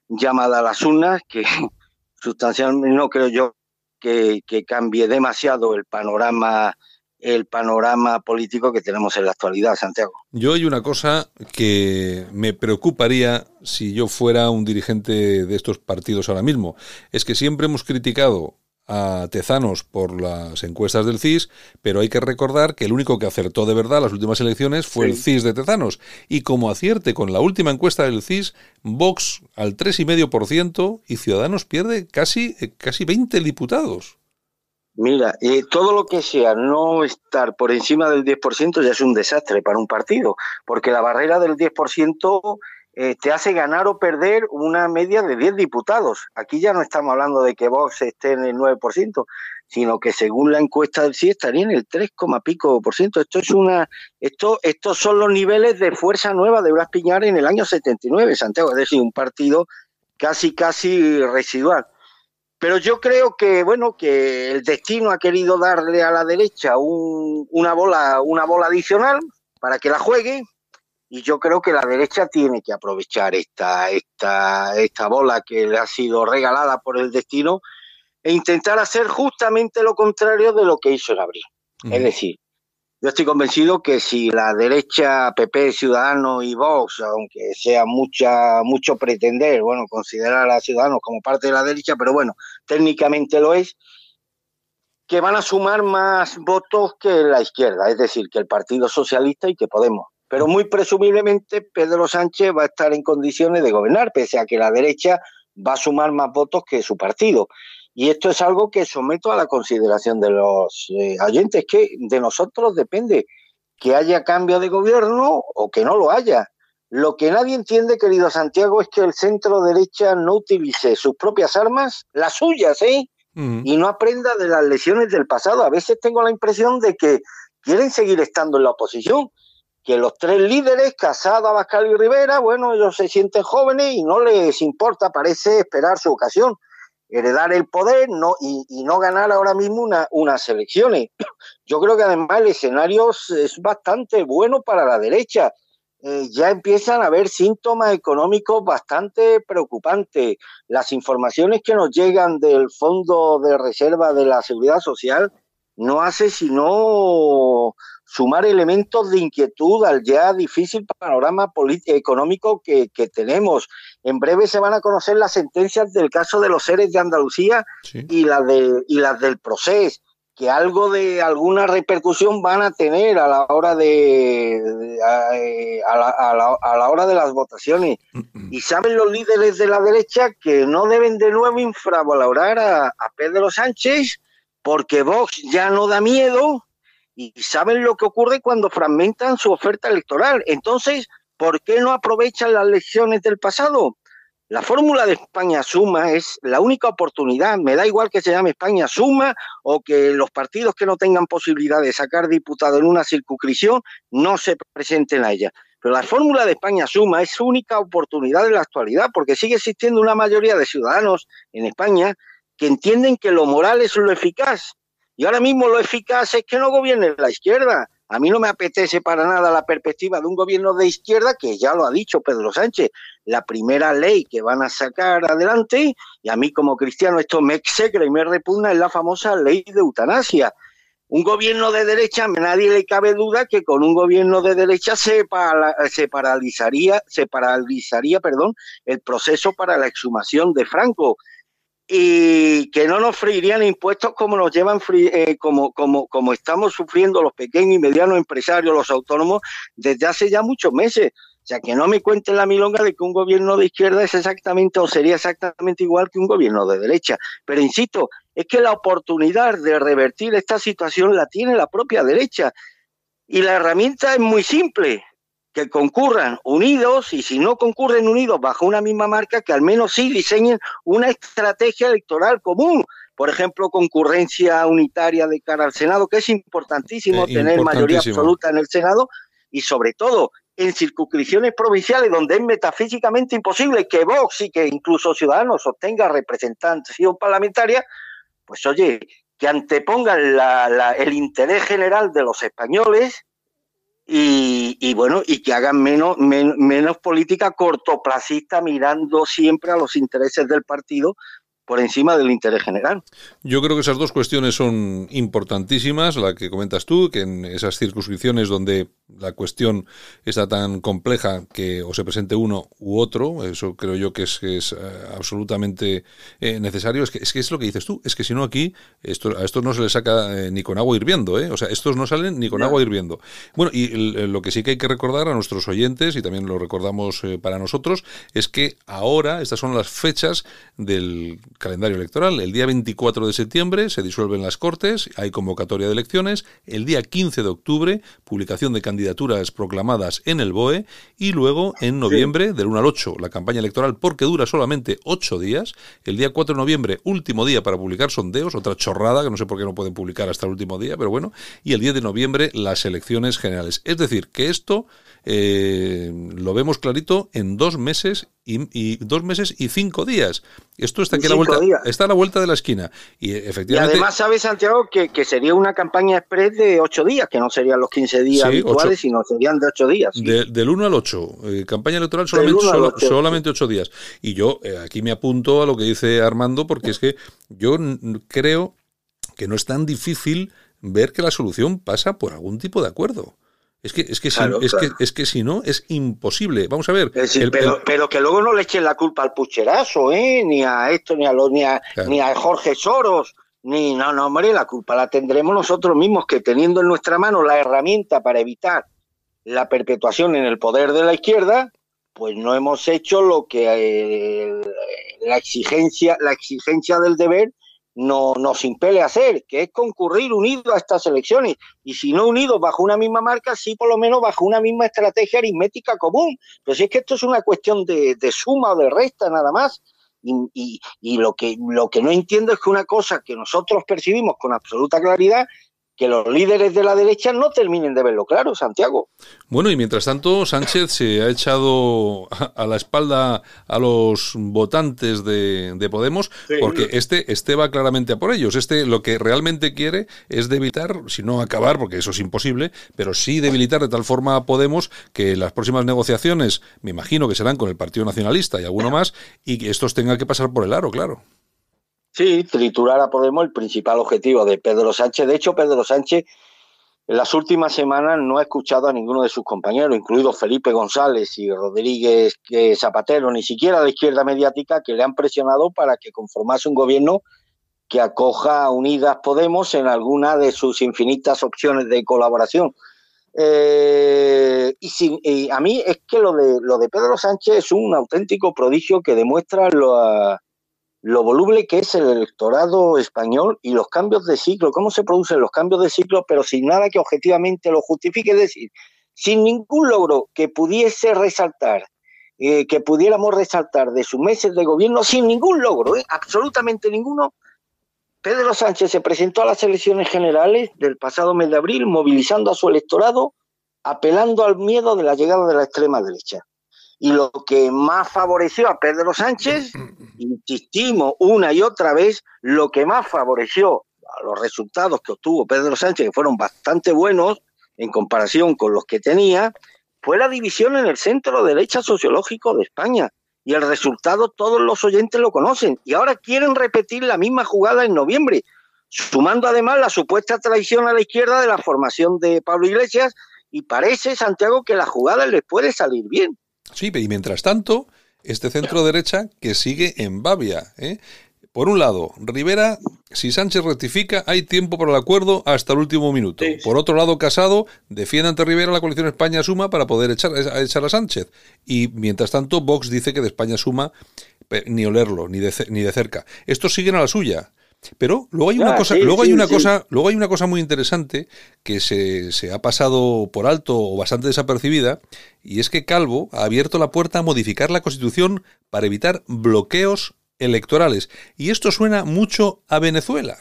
[SPEAKER 2] llamada a las urnas que sustancialmente no creo yo que, que cambie demasiado el panorama el panorama político que tenemos en la actualidad, Santiago.
[SPEAKER 4] Yo hay una cosa que me preocuparía si yo fuera un dirigente de estos partidos ahora mismo. Es que siempre hemos criticado a Tezanos por las encuestas del CIS, pero hay que recordar que el único que acertó de verdad las últimas elecciones fue
[SPEAKER 2] Sí.
[SPEAKER 4] el CIS de Tezanos. Y como acierte con la última encuesta del CIS, Vox al 3,5% y Ciudadanos pierde casi, eh, casi 20 diputados.
[SPEAKER 2] Mira, eh, todo lo que sea no estar por encima del 10% ya es un desastre para un partido, porque la barrera del 10% eh, te hace ganar o perder una media de 10 diputados. Aquí ya no estamos hablando de que Vox esté en el 9%, sino que según la encuesta del CIE estaría en el 3, pico por ciento. Esto es una, esto, estos son los niveles de fuerza nueva de Blas Piñar en el año 79, Santiago, es decir, un partido casi, casi residual. Pero yo creo que, bueno, que el destino ha querido darle a la derecha un- una bola, una bola adicional para que la juegue. Y yo creo que la derecha tiene que aprovechar esta, esta, esta bola que le ha sido regalada por el destino e intentar hacer justamente lo contrario de lo que hizo en abril. Es decir, yo estoy convencido que si la derecha, PP, Ciudadanos y Vox, aunque sea mucha, mucho pretender, bueno, considerar a Ciudadanos como parte de la derecha, pero bueno, técnicamente lo es, que van a sumar más votos que la izquierda, es decir, que el Partido Socialista y que Podemos. Pero muy presumiblemente Pedro Sánchez va a estar en condiciones de gobernar, pese a que la derecha va a sumar más votos que su partido. Y esto es algo que someto a la consideración de los eh, oyentes, que de nosotros depende que haya cambio de gobierno o que no lo haya. Lo que nadie entiende, querido Santiago, es que el centro derecha no utilice sus propias armas, las suyas, ¿eh? Y no aprenda de las lesiones del pasado. A veces tengo la impresión de que quieren seguir estando en la oposición, que los tres líderes, Casado, Abascal y Rivera, bueno, ellos se sienten jóvenes y no les importa, parece, esperar su ocasión heredar el poder no, y, no ganar ahora mismo una, unas elecciones. Yo creo que además el escenario es bastante bueno para la derecha. Eh, ya empiezan a haber síntomas económicos bastante preocupantes. Las informaciones que nos llegan del Fondo de Reserva de la Seguridad Social no hace sino sumar elementos de inquietud al ya difícil panorama económico que, tenemos. En breve se van a conocer las sentencias del caso de los seres de Andalucía y, las de, y las del proceso que algo de alguna repercusión van a tener a la hora de, eh, a, la, hora de las votaciones. Y saben los líderes de la derecha que no deben de nuevo infravalorar a, a Pedro Sánchez porque Vox ya no da miedo y saben lo que ocurre cuando fragmentan su oferta electoral. Entonces, ¿por qué no aprovechan las lecciones del pasado? La fórmula de España Suma es la única oportunidad, me da igual que se llame España Suma o que los partidos que no tengan posibilidad de sacar diputado en una circunscripción no se presenten a ella. Pero la fórmula de España Suma es su única oportunidad en la actualidad porque sigue existiendo una mayoría de ciudadanos en España que entienden que lo moral es lo eficaz y ahora mismo lo eficaz es que no gobierne la izquierda. A mí no me apetece para nada la perspectiva de un gobierno de izquierda, que ya lo ha dicho Pedro Sánchez, la primera ley que van a sacar adelante, y a mí como cristiano esto me execra y me repugna, es la famosa ley de eutanasia. Un gobierno de derecha, a nadie le cabe duda que con un gobierno de derecha se, se paralizaría, se paralizaría perdón, el proceso para la exhumación de Franco y que no nos freirían impuestos como nos llevan eh, como, como, como estamos sufriendo los pequeños y medianos empresarios, los autónomos, desde hace ya muchos meses. O sea, que no me cuenten la milonga de que un gobierno de izquierda es exactamente o sería exactamente igual que un gobierno de derecha. Pero insisto, es que la oportunidad de revertir esta situación la tiene la propia derecha. Y la herramienta es muy simple que concurran unidos y si no concurren unidos bajo una misma marca, que al menos sí diseñen una estrategia electoral común. Por ejemplo, concurrencia unitaria de cara al Senado, que es importantísimo eh, tener mayoría absoluta en el Senado y sobre todo en circunscripciones provinciales donde es metafísicamente imposible que Vox y que incluso Ciudadanos obtenga representación parlamentaria, pues oye, que antepongan el interés general de los españoles y, bueno, y que hagan menos, menos política cortoplacista mirando siempre a los intereses del partido por encima del interés general.
[SPEAKER 4] Yo creo que esas dos cuestiones son importantísimas, la que comentas tú, que en esas circunscripciones donde la cuestión está tan compleja que o se presente uno u otro, eso creo yo que es, es eh, absolutamente eh, necesario. Es que, es que es lo que dices tú, es que si no aquí, esto, a estos no se les saca eh, ni con agua hirviendo, ¿eh? o sea, estos no salen ni con agua hirviendo. Bueno, y lo que sí que hay que recordar a nuestros oyentes, y también lo recordamos para nosotros, es que ahora estas son las fechas del calendario electoral. El día 24 de septiembre se disuelven las Cortes, hay convocatoria de elecciones, el día 15 de octubre, publicación de candidaturas proclamadas en el BOE, y luego en noviembre, del 1 al 8, la campaña electoral, porque dura solamente 8 días, el día 4 de noviembre, último día para publicar sondeos, otra chorrada, que no sé por qué no pueden publicar hasta el último día, pero bueno, y el 10 de noviembre las elecciones generales. Es decir, que esto eh, lo vemos clarito en dos meses y, dos meses y cinco días. Esto está aquí a la vuelta, está a la vuelta de la esquina. Y efectivamente.
[SPEAKER 2] además, sabes, Santiago, que, sería una campaña express de ocho días, que no serían los 15 días habituales, sino serían de ocho días.
[SPEAKER 4] del 1 al 8. Eh, campaña electoral solamente, solamente ocho días. Y yo eh, aquí me apunto a lo que dice Armando, porque es que yo creo que no es tan difícil ver que la solución pasa por algún tipo de acuerdo. Es que, es que, si, es, que, es que si no, es imposible. Vamos a ver.
[SPEAKER 2] pero, pero, que luego no le echen la culpa al pucherazo, ¿eh? Ni a esto, ni a, los, ni a, ni a Jorge Soros, ni, no, no, hombre, la culpa la tendremos nosotros mismos, que teniendo en nuestra mano la herramienta para evitar la perpetuación en el poder de la izquierda, pues no hemos hecho lo que eh, la exigencia, la exigencia del deber no, nos impele a hacer, que es concurrir unidos a estas elecciones. Y si no unidos bajo una misma marca, sí por lo menos bajo una misma estrategia aritmética común. Pero si es que esto es una cuestión de, suma o de resta nada más. Y, y, lo, que, lo que no entiendo es que una cosa que nosotros percibimos con absoluta claridad que los líderes de la derecha no terminen de verlo claro, Santiago.
[SPEAKER 4] Bueno, y mientras tanto, Sánchez se ha echado a la espalda a los votantes de, Podemos, porque este, este va claramente a por ellos. Este lo que realmente quiere es debilitar, si no acabar, porque eso es imposible, pero sí debilitar de tal forma a Podemos que las próximas negociaciones, me imagino que serán con el Partido Nacionalista y alguno más, y que estos tengan que pasar por el aro, claro.
[SPEAKER 2] Sí, triturar a Podemos, el principal objetivo de Pedro Sánchez. De hecho, Pedro Sánchez en las últimas semanas no ha escuchado a ninguno de sus compañeros, incluido Felipe González y Rodríguez Zapatero, ni siquiera de izquierda mediática, que le han presionado para que conformase un gobierno que acoja a Unidas Podemos en alguna de sus infinitas opciones de colaboración. Eh, y, a mí es que lo de, lo de Pedro Sánchez es un auténtico prodigio que demuestra lo, lo voluble que es el electorado español y los cambios de ciclo, cómo se producen los cambios de ciclo, pero sin nada que objetivamente lo justifique, es decir, sin ningún logro que pudiese resaltar, eh, que pudiéramos resaltar de sus meses de gobierno, sin ningún logro, eh, absolutamente ninguno, Pedro Sánchez se presentó a las elecciones generales del pasado mes de abril, movilizando a su electorado, apelando al miedo de la llegada de la extrema derecha. Y lo que más favoreció a Pedro Sánchez, insistimos una y otra vez, lo que más favoreció a los resultados que obtuvo Pedro Sánchez, que fueron bastante buenos en comparación con los que tenía, fue la división en el centro derecha sociológico de España. Y el resultado todos los oyentes lo conocen. Y ahora quieren repetir la misma jugada en noviembre, sumando además la supuesta traición a la izquierda de la formación de Pablo Iglesias. Y parece, Santiago, que la jugada les puede salir bien.
[SPEAKER 4] Sí, y mientras tanto, este centro derecha que sigue en Babia. ¿eh? Por un lado, Rivera, si Sánchez rectifica, hay tiempo para el acuerdo hasta el último minuto. Por otro lado, Casado defiende ante Rivera la coalición España Suma para poder echar, echar a Sánchez. Y mientras tanto, Vox dice que de España Suma ni olerlo, ni de, ni de cerca. Estos siguen a la suya. Pero luego hay una cosa, luego hay una cosa, luego hay una cosa muy interesante que se, se, ha pasado por alto o bastante desapercibida, y es que Calvo ha abierto la puerta a modificar la constitución para evitar bloqueos electorales. Y esto suena mucho a Venezuela.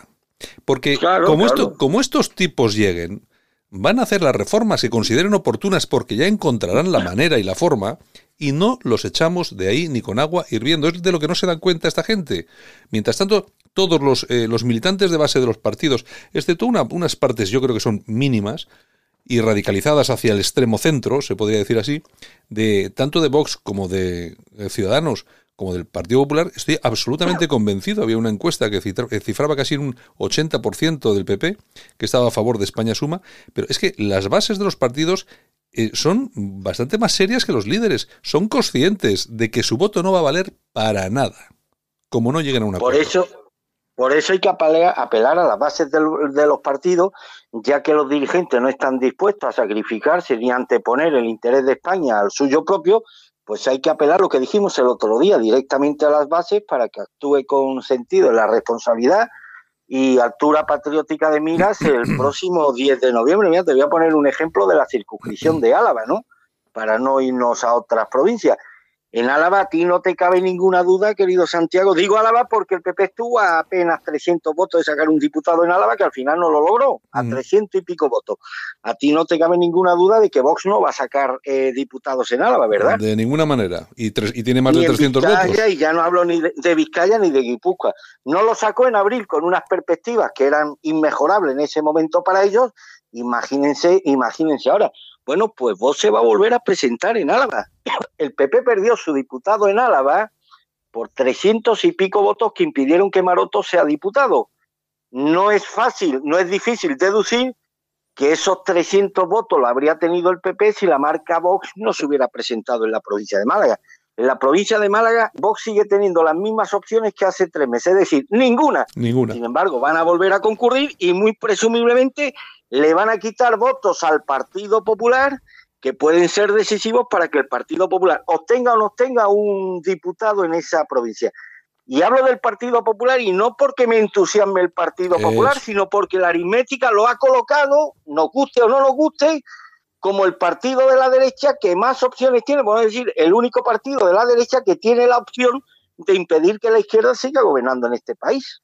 [SPEAKER 4] Porque como, Esto, como estos tipos lleguen, van a hacer las reformas que consideren oportunas porque ya encontrarán la manera y la forma, y no los echamos de ahí ni con agua hirviendo. Es de lo que no se dan cuenta esta gente. Mientras tanto, todos los, eh, los militantes de base de los partidos, excepto una, unas partes yo creo que son mínimas y radicalizadas hacia el extremo centro, se podría decir así, de tanto de Vox como de, Ciudadanos como del Partido Popular, estoy absolutamente convencido. Había una encuesta que cifraba casi un 80% del PP que estaba a favor de España Suma, pero es que las bases de los partidos eh, son bastante más serias que los líderes. Son conscientes de que su voto no va a valer para nada, como no lleguen a una
[SPEAKER 2] Por eso, por eso hay que apelar, a las bases de los partidos, ya que los dirigentes no están dispuestos a sacrificarse ni anteponer el interés de España al suyo propio, pues hay que apelar lo que dijimos el otro día directamente a las bases para que actúe con sentido en la responsabilidad y altura patriótica de miras el próximo 10 de noviembre. Mira, te voy a poner un ejemplo de la circunscripción de Álava, ¿no? Para no irnos a otras provincias. En Álava a ti no te cabe ninguna duda, querido Santiago. Digo Álava porque el PP estuvo a apenas 300 votos de sacar un diputado en Álava que al final no lo logró, a 300 y pico votos. A ti no te cabe ninguna duda de que Vox no va a sacar eh, diputados en Álava, ¿verdad?
[SPEAKER 4] De ninguna manera. Y, y tiene más de 300 votos.
[SPEAKER 2] Y ya no hablo ni de, Vizcaya ni de Guipúzcoa. No lo sacó en abril con unas perspectivas que eran inmejorables en ese momento para ellos. Imagínense, imagínense ahora. Bueno, pues vos se va a volver a presentar en Álava. El PP perdió su diputado en Álava por 300 y pico votos que impidieron que Maroto sea diputado. no es fácil, no es difícil deducir que esos 300 votos lo habría tenido el PP si la marca Vox no se hubiera presentado en la provincia de Málaga. En la provincia de Málaga, Vox sigue teniendo las mismas opciones que hace tres meses, es decir, ninguna.
[SPEAKER 4] Ninguna.
[SPEAKER 2] Sin embargo, van a volver a concurrir y muy presumiblemente le van a quitar votos al Partido Popular que pueden ser decisivos para que el Partido Popular obtenga o no obtenga un diputado en esa provincia. Y hablo del Partido Popular y no porque me entusiasme el Partido Popular, sino porque la aritmética lo ha colocado, nos guste o no nos guste, como el partido de la derecha que más opciones tiene, podemos decir, el único partido de la derecha que tiene la opción de impedir que la izquierda siga gobernando en este país.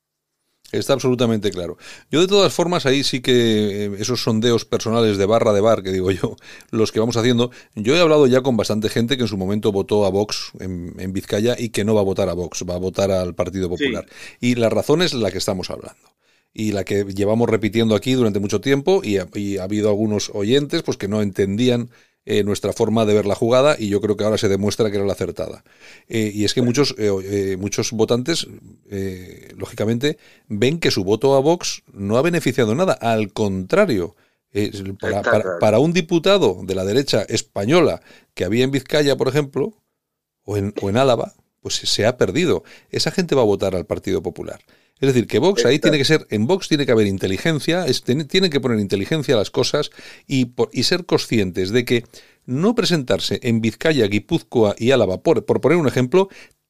[SPEAKER 4] Está absolutamente claro. Yo de todas formas ahí sí que eh, esos sondeos personales de barra de bar, que digo yo, los que vamos haciendo, yo he hablado ya con bastante gente que en su momento votó a Vox en, Vizcaya y que no va a votar a Vox, va a votar al Partido Popular. Y la razón es la que estamos hablando y la que llevamos repitiendo aquí durante mucho tiempo y ha, y ha habido algunos oyentes pues que no entendían eh, nuestra forma de ver la jugada y yo creo que ahora se demuestra que era la acertada. Eh, y es que muchos, eh, muchos votantes, lógicamente, ven que su voto a Vox no ha beneficiado nada, al contrario. Para, un diputado de la derecha española que había en Vizcaya, por ejemplo, o en, o en Álava, pues se ha perdido. Esa gente va a votar al Partido Popular. Es decir, que Vox ahí tiene que ser, en Vox tiene que haber inteligencia, tiene que poner inteligencia a las cosas y, y ser conscientes de que no presentarse en Vizcaya, Guipúzcoa y Álava, por, por poner un ejemplo,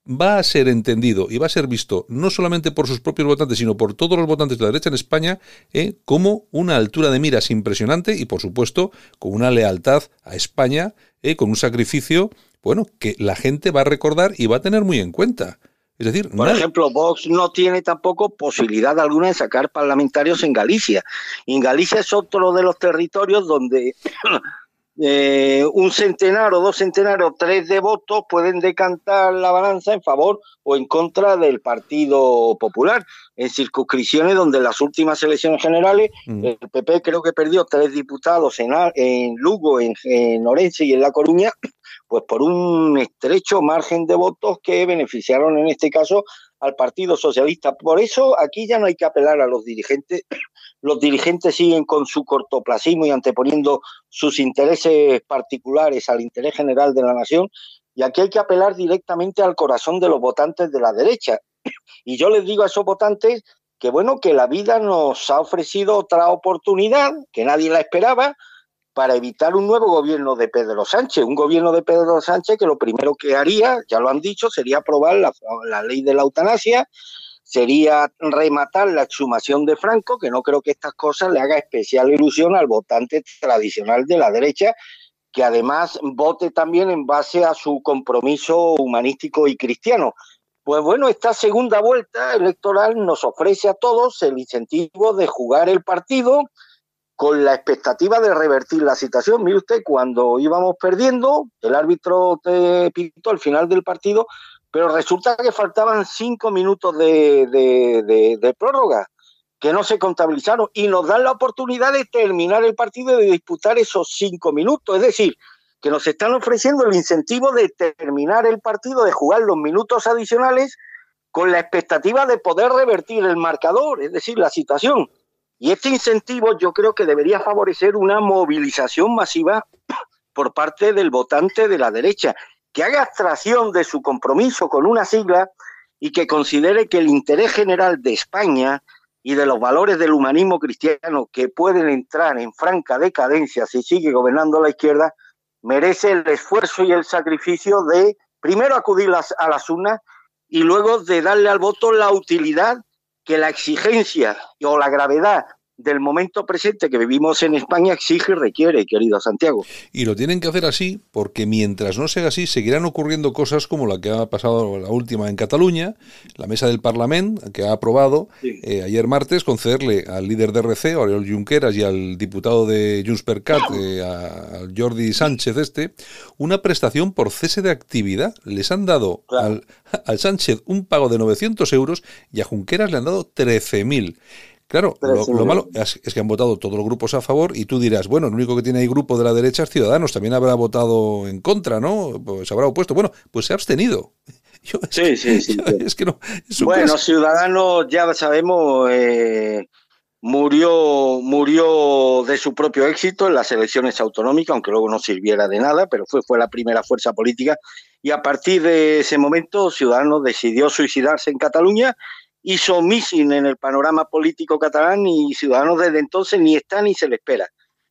[SPEAKER 4] va a ser entendido y va a ser visto no solamente por sus propios votantes, sino por todos los votantes de la derecha en España eh, como una altura de miras impresionante y, por supuesto, con una lealtad a España, eh, con un sacrificio, bueno, que la gente va a recordar y va a tener muy en cuenta. Es decir,
[SPEAKER 2] por ejemplo, Vox no tiene tampoco posibilidad alguna de sacar parlamentarios en Galicia. En Galicia es otro de los territorios donde eh, un centenar o dos centenares o tres de votos pueden decantar la balanza en favor o en contra del Partido Popular. En circunscripciones donde en las últimas elecciones generales mm. el PP creo que perdió tres diputados en, en Lugo, en, en Orense y en La Coruña pues por un estrecho margen de votos que beneficiaron en este caso al Partido Socialista. Por eso aquí ya no hay que apelar a los dirigentes. Los dirigentes siguen con su cortoplacismo y anteponiendo sus intereses particulares al interés general de la nación. Y aquí hay que apelar directamente al corazón de los votantes de la derecha. Y yo les digo a esos votantes que bueno, que la vida nos ha ofrecido otra oportunidad, que nadie la esperaba, para evitar un nuevo gobierno de Pedro Sánchez. Un gobierno de Pedro Sánchez que lo primero que haría, ya lo han dicho, sería aprobar la, ley de la eutanasia, sería rematar la exhumación de Franco, que no creo que estas cosas le haga especial ilusión al votante tradicional de la derecha, que además vote también en base a su compromiso humanístico y cristiano. Pues bueno, esta segunda vuelta electoral nos ofrece a todos el incentivo de jugar el partido, con la expectativa de revertir la situación. Mire usted, cuando íbamos perdiendo, el árbitro te pitó al final del partido, pero resulta que faltaban cinco minutos de, prórroga que no se contabilizaron y nos dan la oportunidad de terminar el partido y de disputar esos cinco minutos. Es decir, que nos están ofreciendo el incentivo de terminar el partido, de jugar los minutos adicionales con la expectativa de poder revertir el marcador, es decir, la situación. Y este incentivo yo creo que debería favorecer una movilización masiva por parte del votante de la derecha, que haga abstracción de su compromiso con una sigla y que considere que el interés general de España y de los valores del humanismo cristiano que pueden entrar en franca decadencia si sigue gobernando la izquierda, merece el esfuerzo y el sacrificio de primero acudir a las urnas y luego de darle al voto la utilidad que la exigencia o la gravedad del momento presente que vivimos en España exige y requiere, querido Santiago.
[SPEAKER 4] Y lo tienen que hacer así porque mientras no sea así, seguirán ocurriendo cosas como la que ha pasado la última en Cataluña, la mesa del Parlamento, que ha aprobado eh, ayer martes concederle al líder de RC, Oriol Junqueras, y al diputado de Junts per Cat, eh, a Jordi Sánchez este, una prestación por cese de actividad. Les han dado al, al Sánchez un pago de 900 euros y a Junqueras le han dado 13.000. Claro, lo, malo es, que han votado todos los grupos a favor y tú dirás, bueno, el único que tiene ahí grupo de la derecha es Ciudadanos, también habrá votado en contra, ¿no? Pues se habrá opuesto. Bueno, pues se ha abstenido.
[SPEAKER 2] sí, sí, sí,
[SPEAKER 4] Es que no.
[SPEAKER 2] bueno, Ciudadanos, ya sabemos, eh, murió, murió de su propio éxito en las elecciones autonómicas, aunque luego no sirviera de nada, pero fue, fue la primera fuerza política. Y a partir de ese momento, Ciudadanos decidió suicidarse en Cataluña, hizo missing en el panorama político catalán y Ciudadanos desde entonces ni está ni se le espera.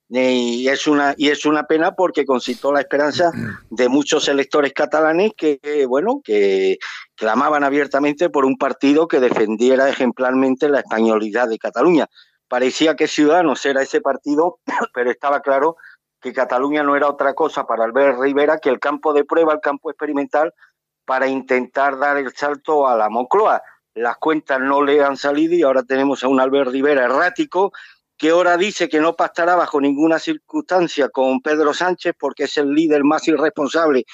[SPEAKER 2] Y es una, y es una pena porque concitó la esperanza de muchos electores catalanes que, bueno, que clamaban abiertamente por un partido que defendiera ejemplarmente la españolidad de Cataluña. Parecía que Ciudadanos era ese partido, pero estaba claro que Cataluña no era otra cosa para Albert Rivera que el campo de prueba, el campo experimental, para intentar dar el salto a la Moncloa. Las cuentas no le han salido y ahora tenemos a un Albert Rivera errático que ahora dice que no pactará bajo ninguna circunstancia con Pedro Sánchez porque es el líder más irresponsable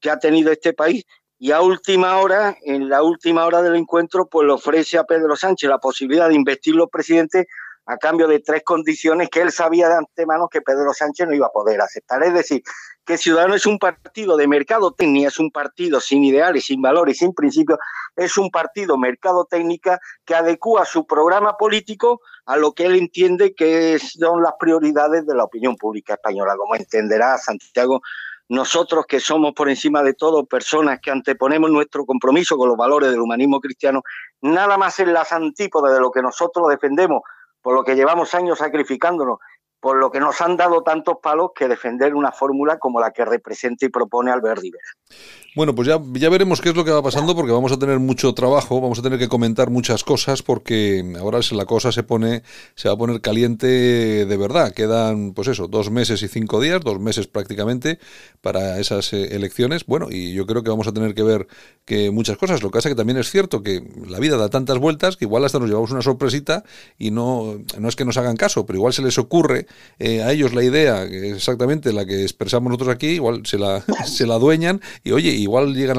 [SPEAKER 2] que ha tenido este país y a última hora, en la última hora del encuentro, pues le ofrece a Pedro Sánchez la posibilidad de investirlo presidente a cambio de tres condiciones que él sabía de antemano que Pedro Sánchez no iba a poder aceptar. Es decir, que Ciudadanos es un partido de mercado técnica, es un partido sin ideales, sin valores, sin principios, es un partido mercado técnica que adecua su programa político a lo que él entiende que son las prioridades de la opinión pública española. Como entenderá Santiago, nosotros que somos por encima de todo personas que anteponemos nuestro compromiso con los valores del humanismo cristiano, nada más en las antípodas de lo que nosotros defendemos, por lo que llevamos años sacrificándonos por lo que nos han dado tantos palos que defender una fórmula como la que representa y propone Albert Rivera.
[SPEAKER 4] Bueno, pues ya, ya veremos qué es lo que va pasando porque vamos a tener mucho trabajo, vamos a tener que comentar muchas cosas porque ahora la cosa se pone, se va a poner caliente de verdad. Quedan, pues eso, dos meses y cinco días, dos meses prácticamente para esas eh, elecciones. Bueno, y yo creo que vamos a tener que ver que muchas cosas. Lo que pasa es que también es cierto que la vida da tantas vueltas que igual hasta nos llevamos una sorpresita y no, no es que nos hagan caso, pero igual se les ocurre eh, a ellos la idea, exactamente la que expresamos nosotros aquí, igual se la, se la adueñan y oye, igual llegan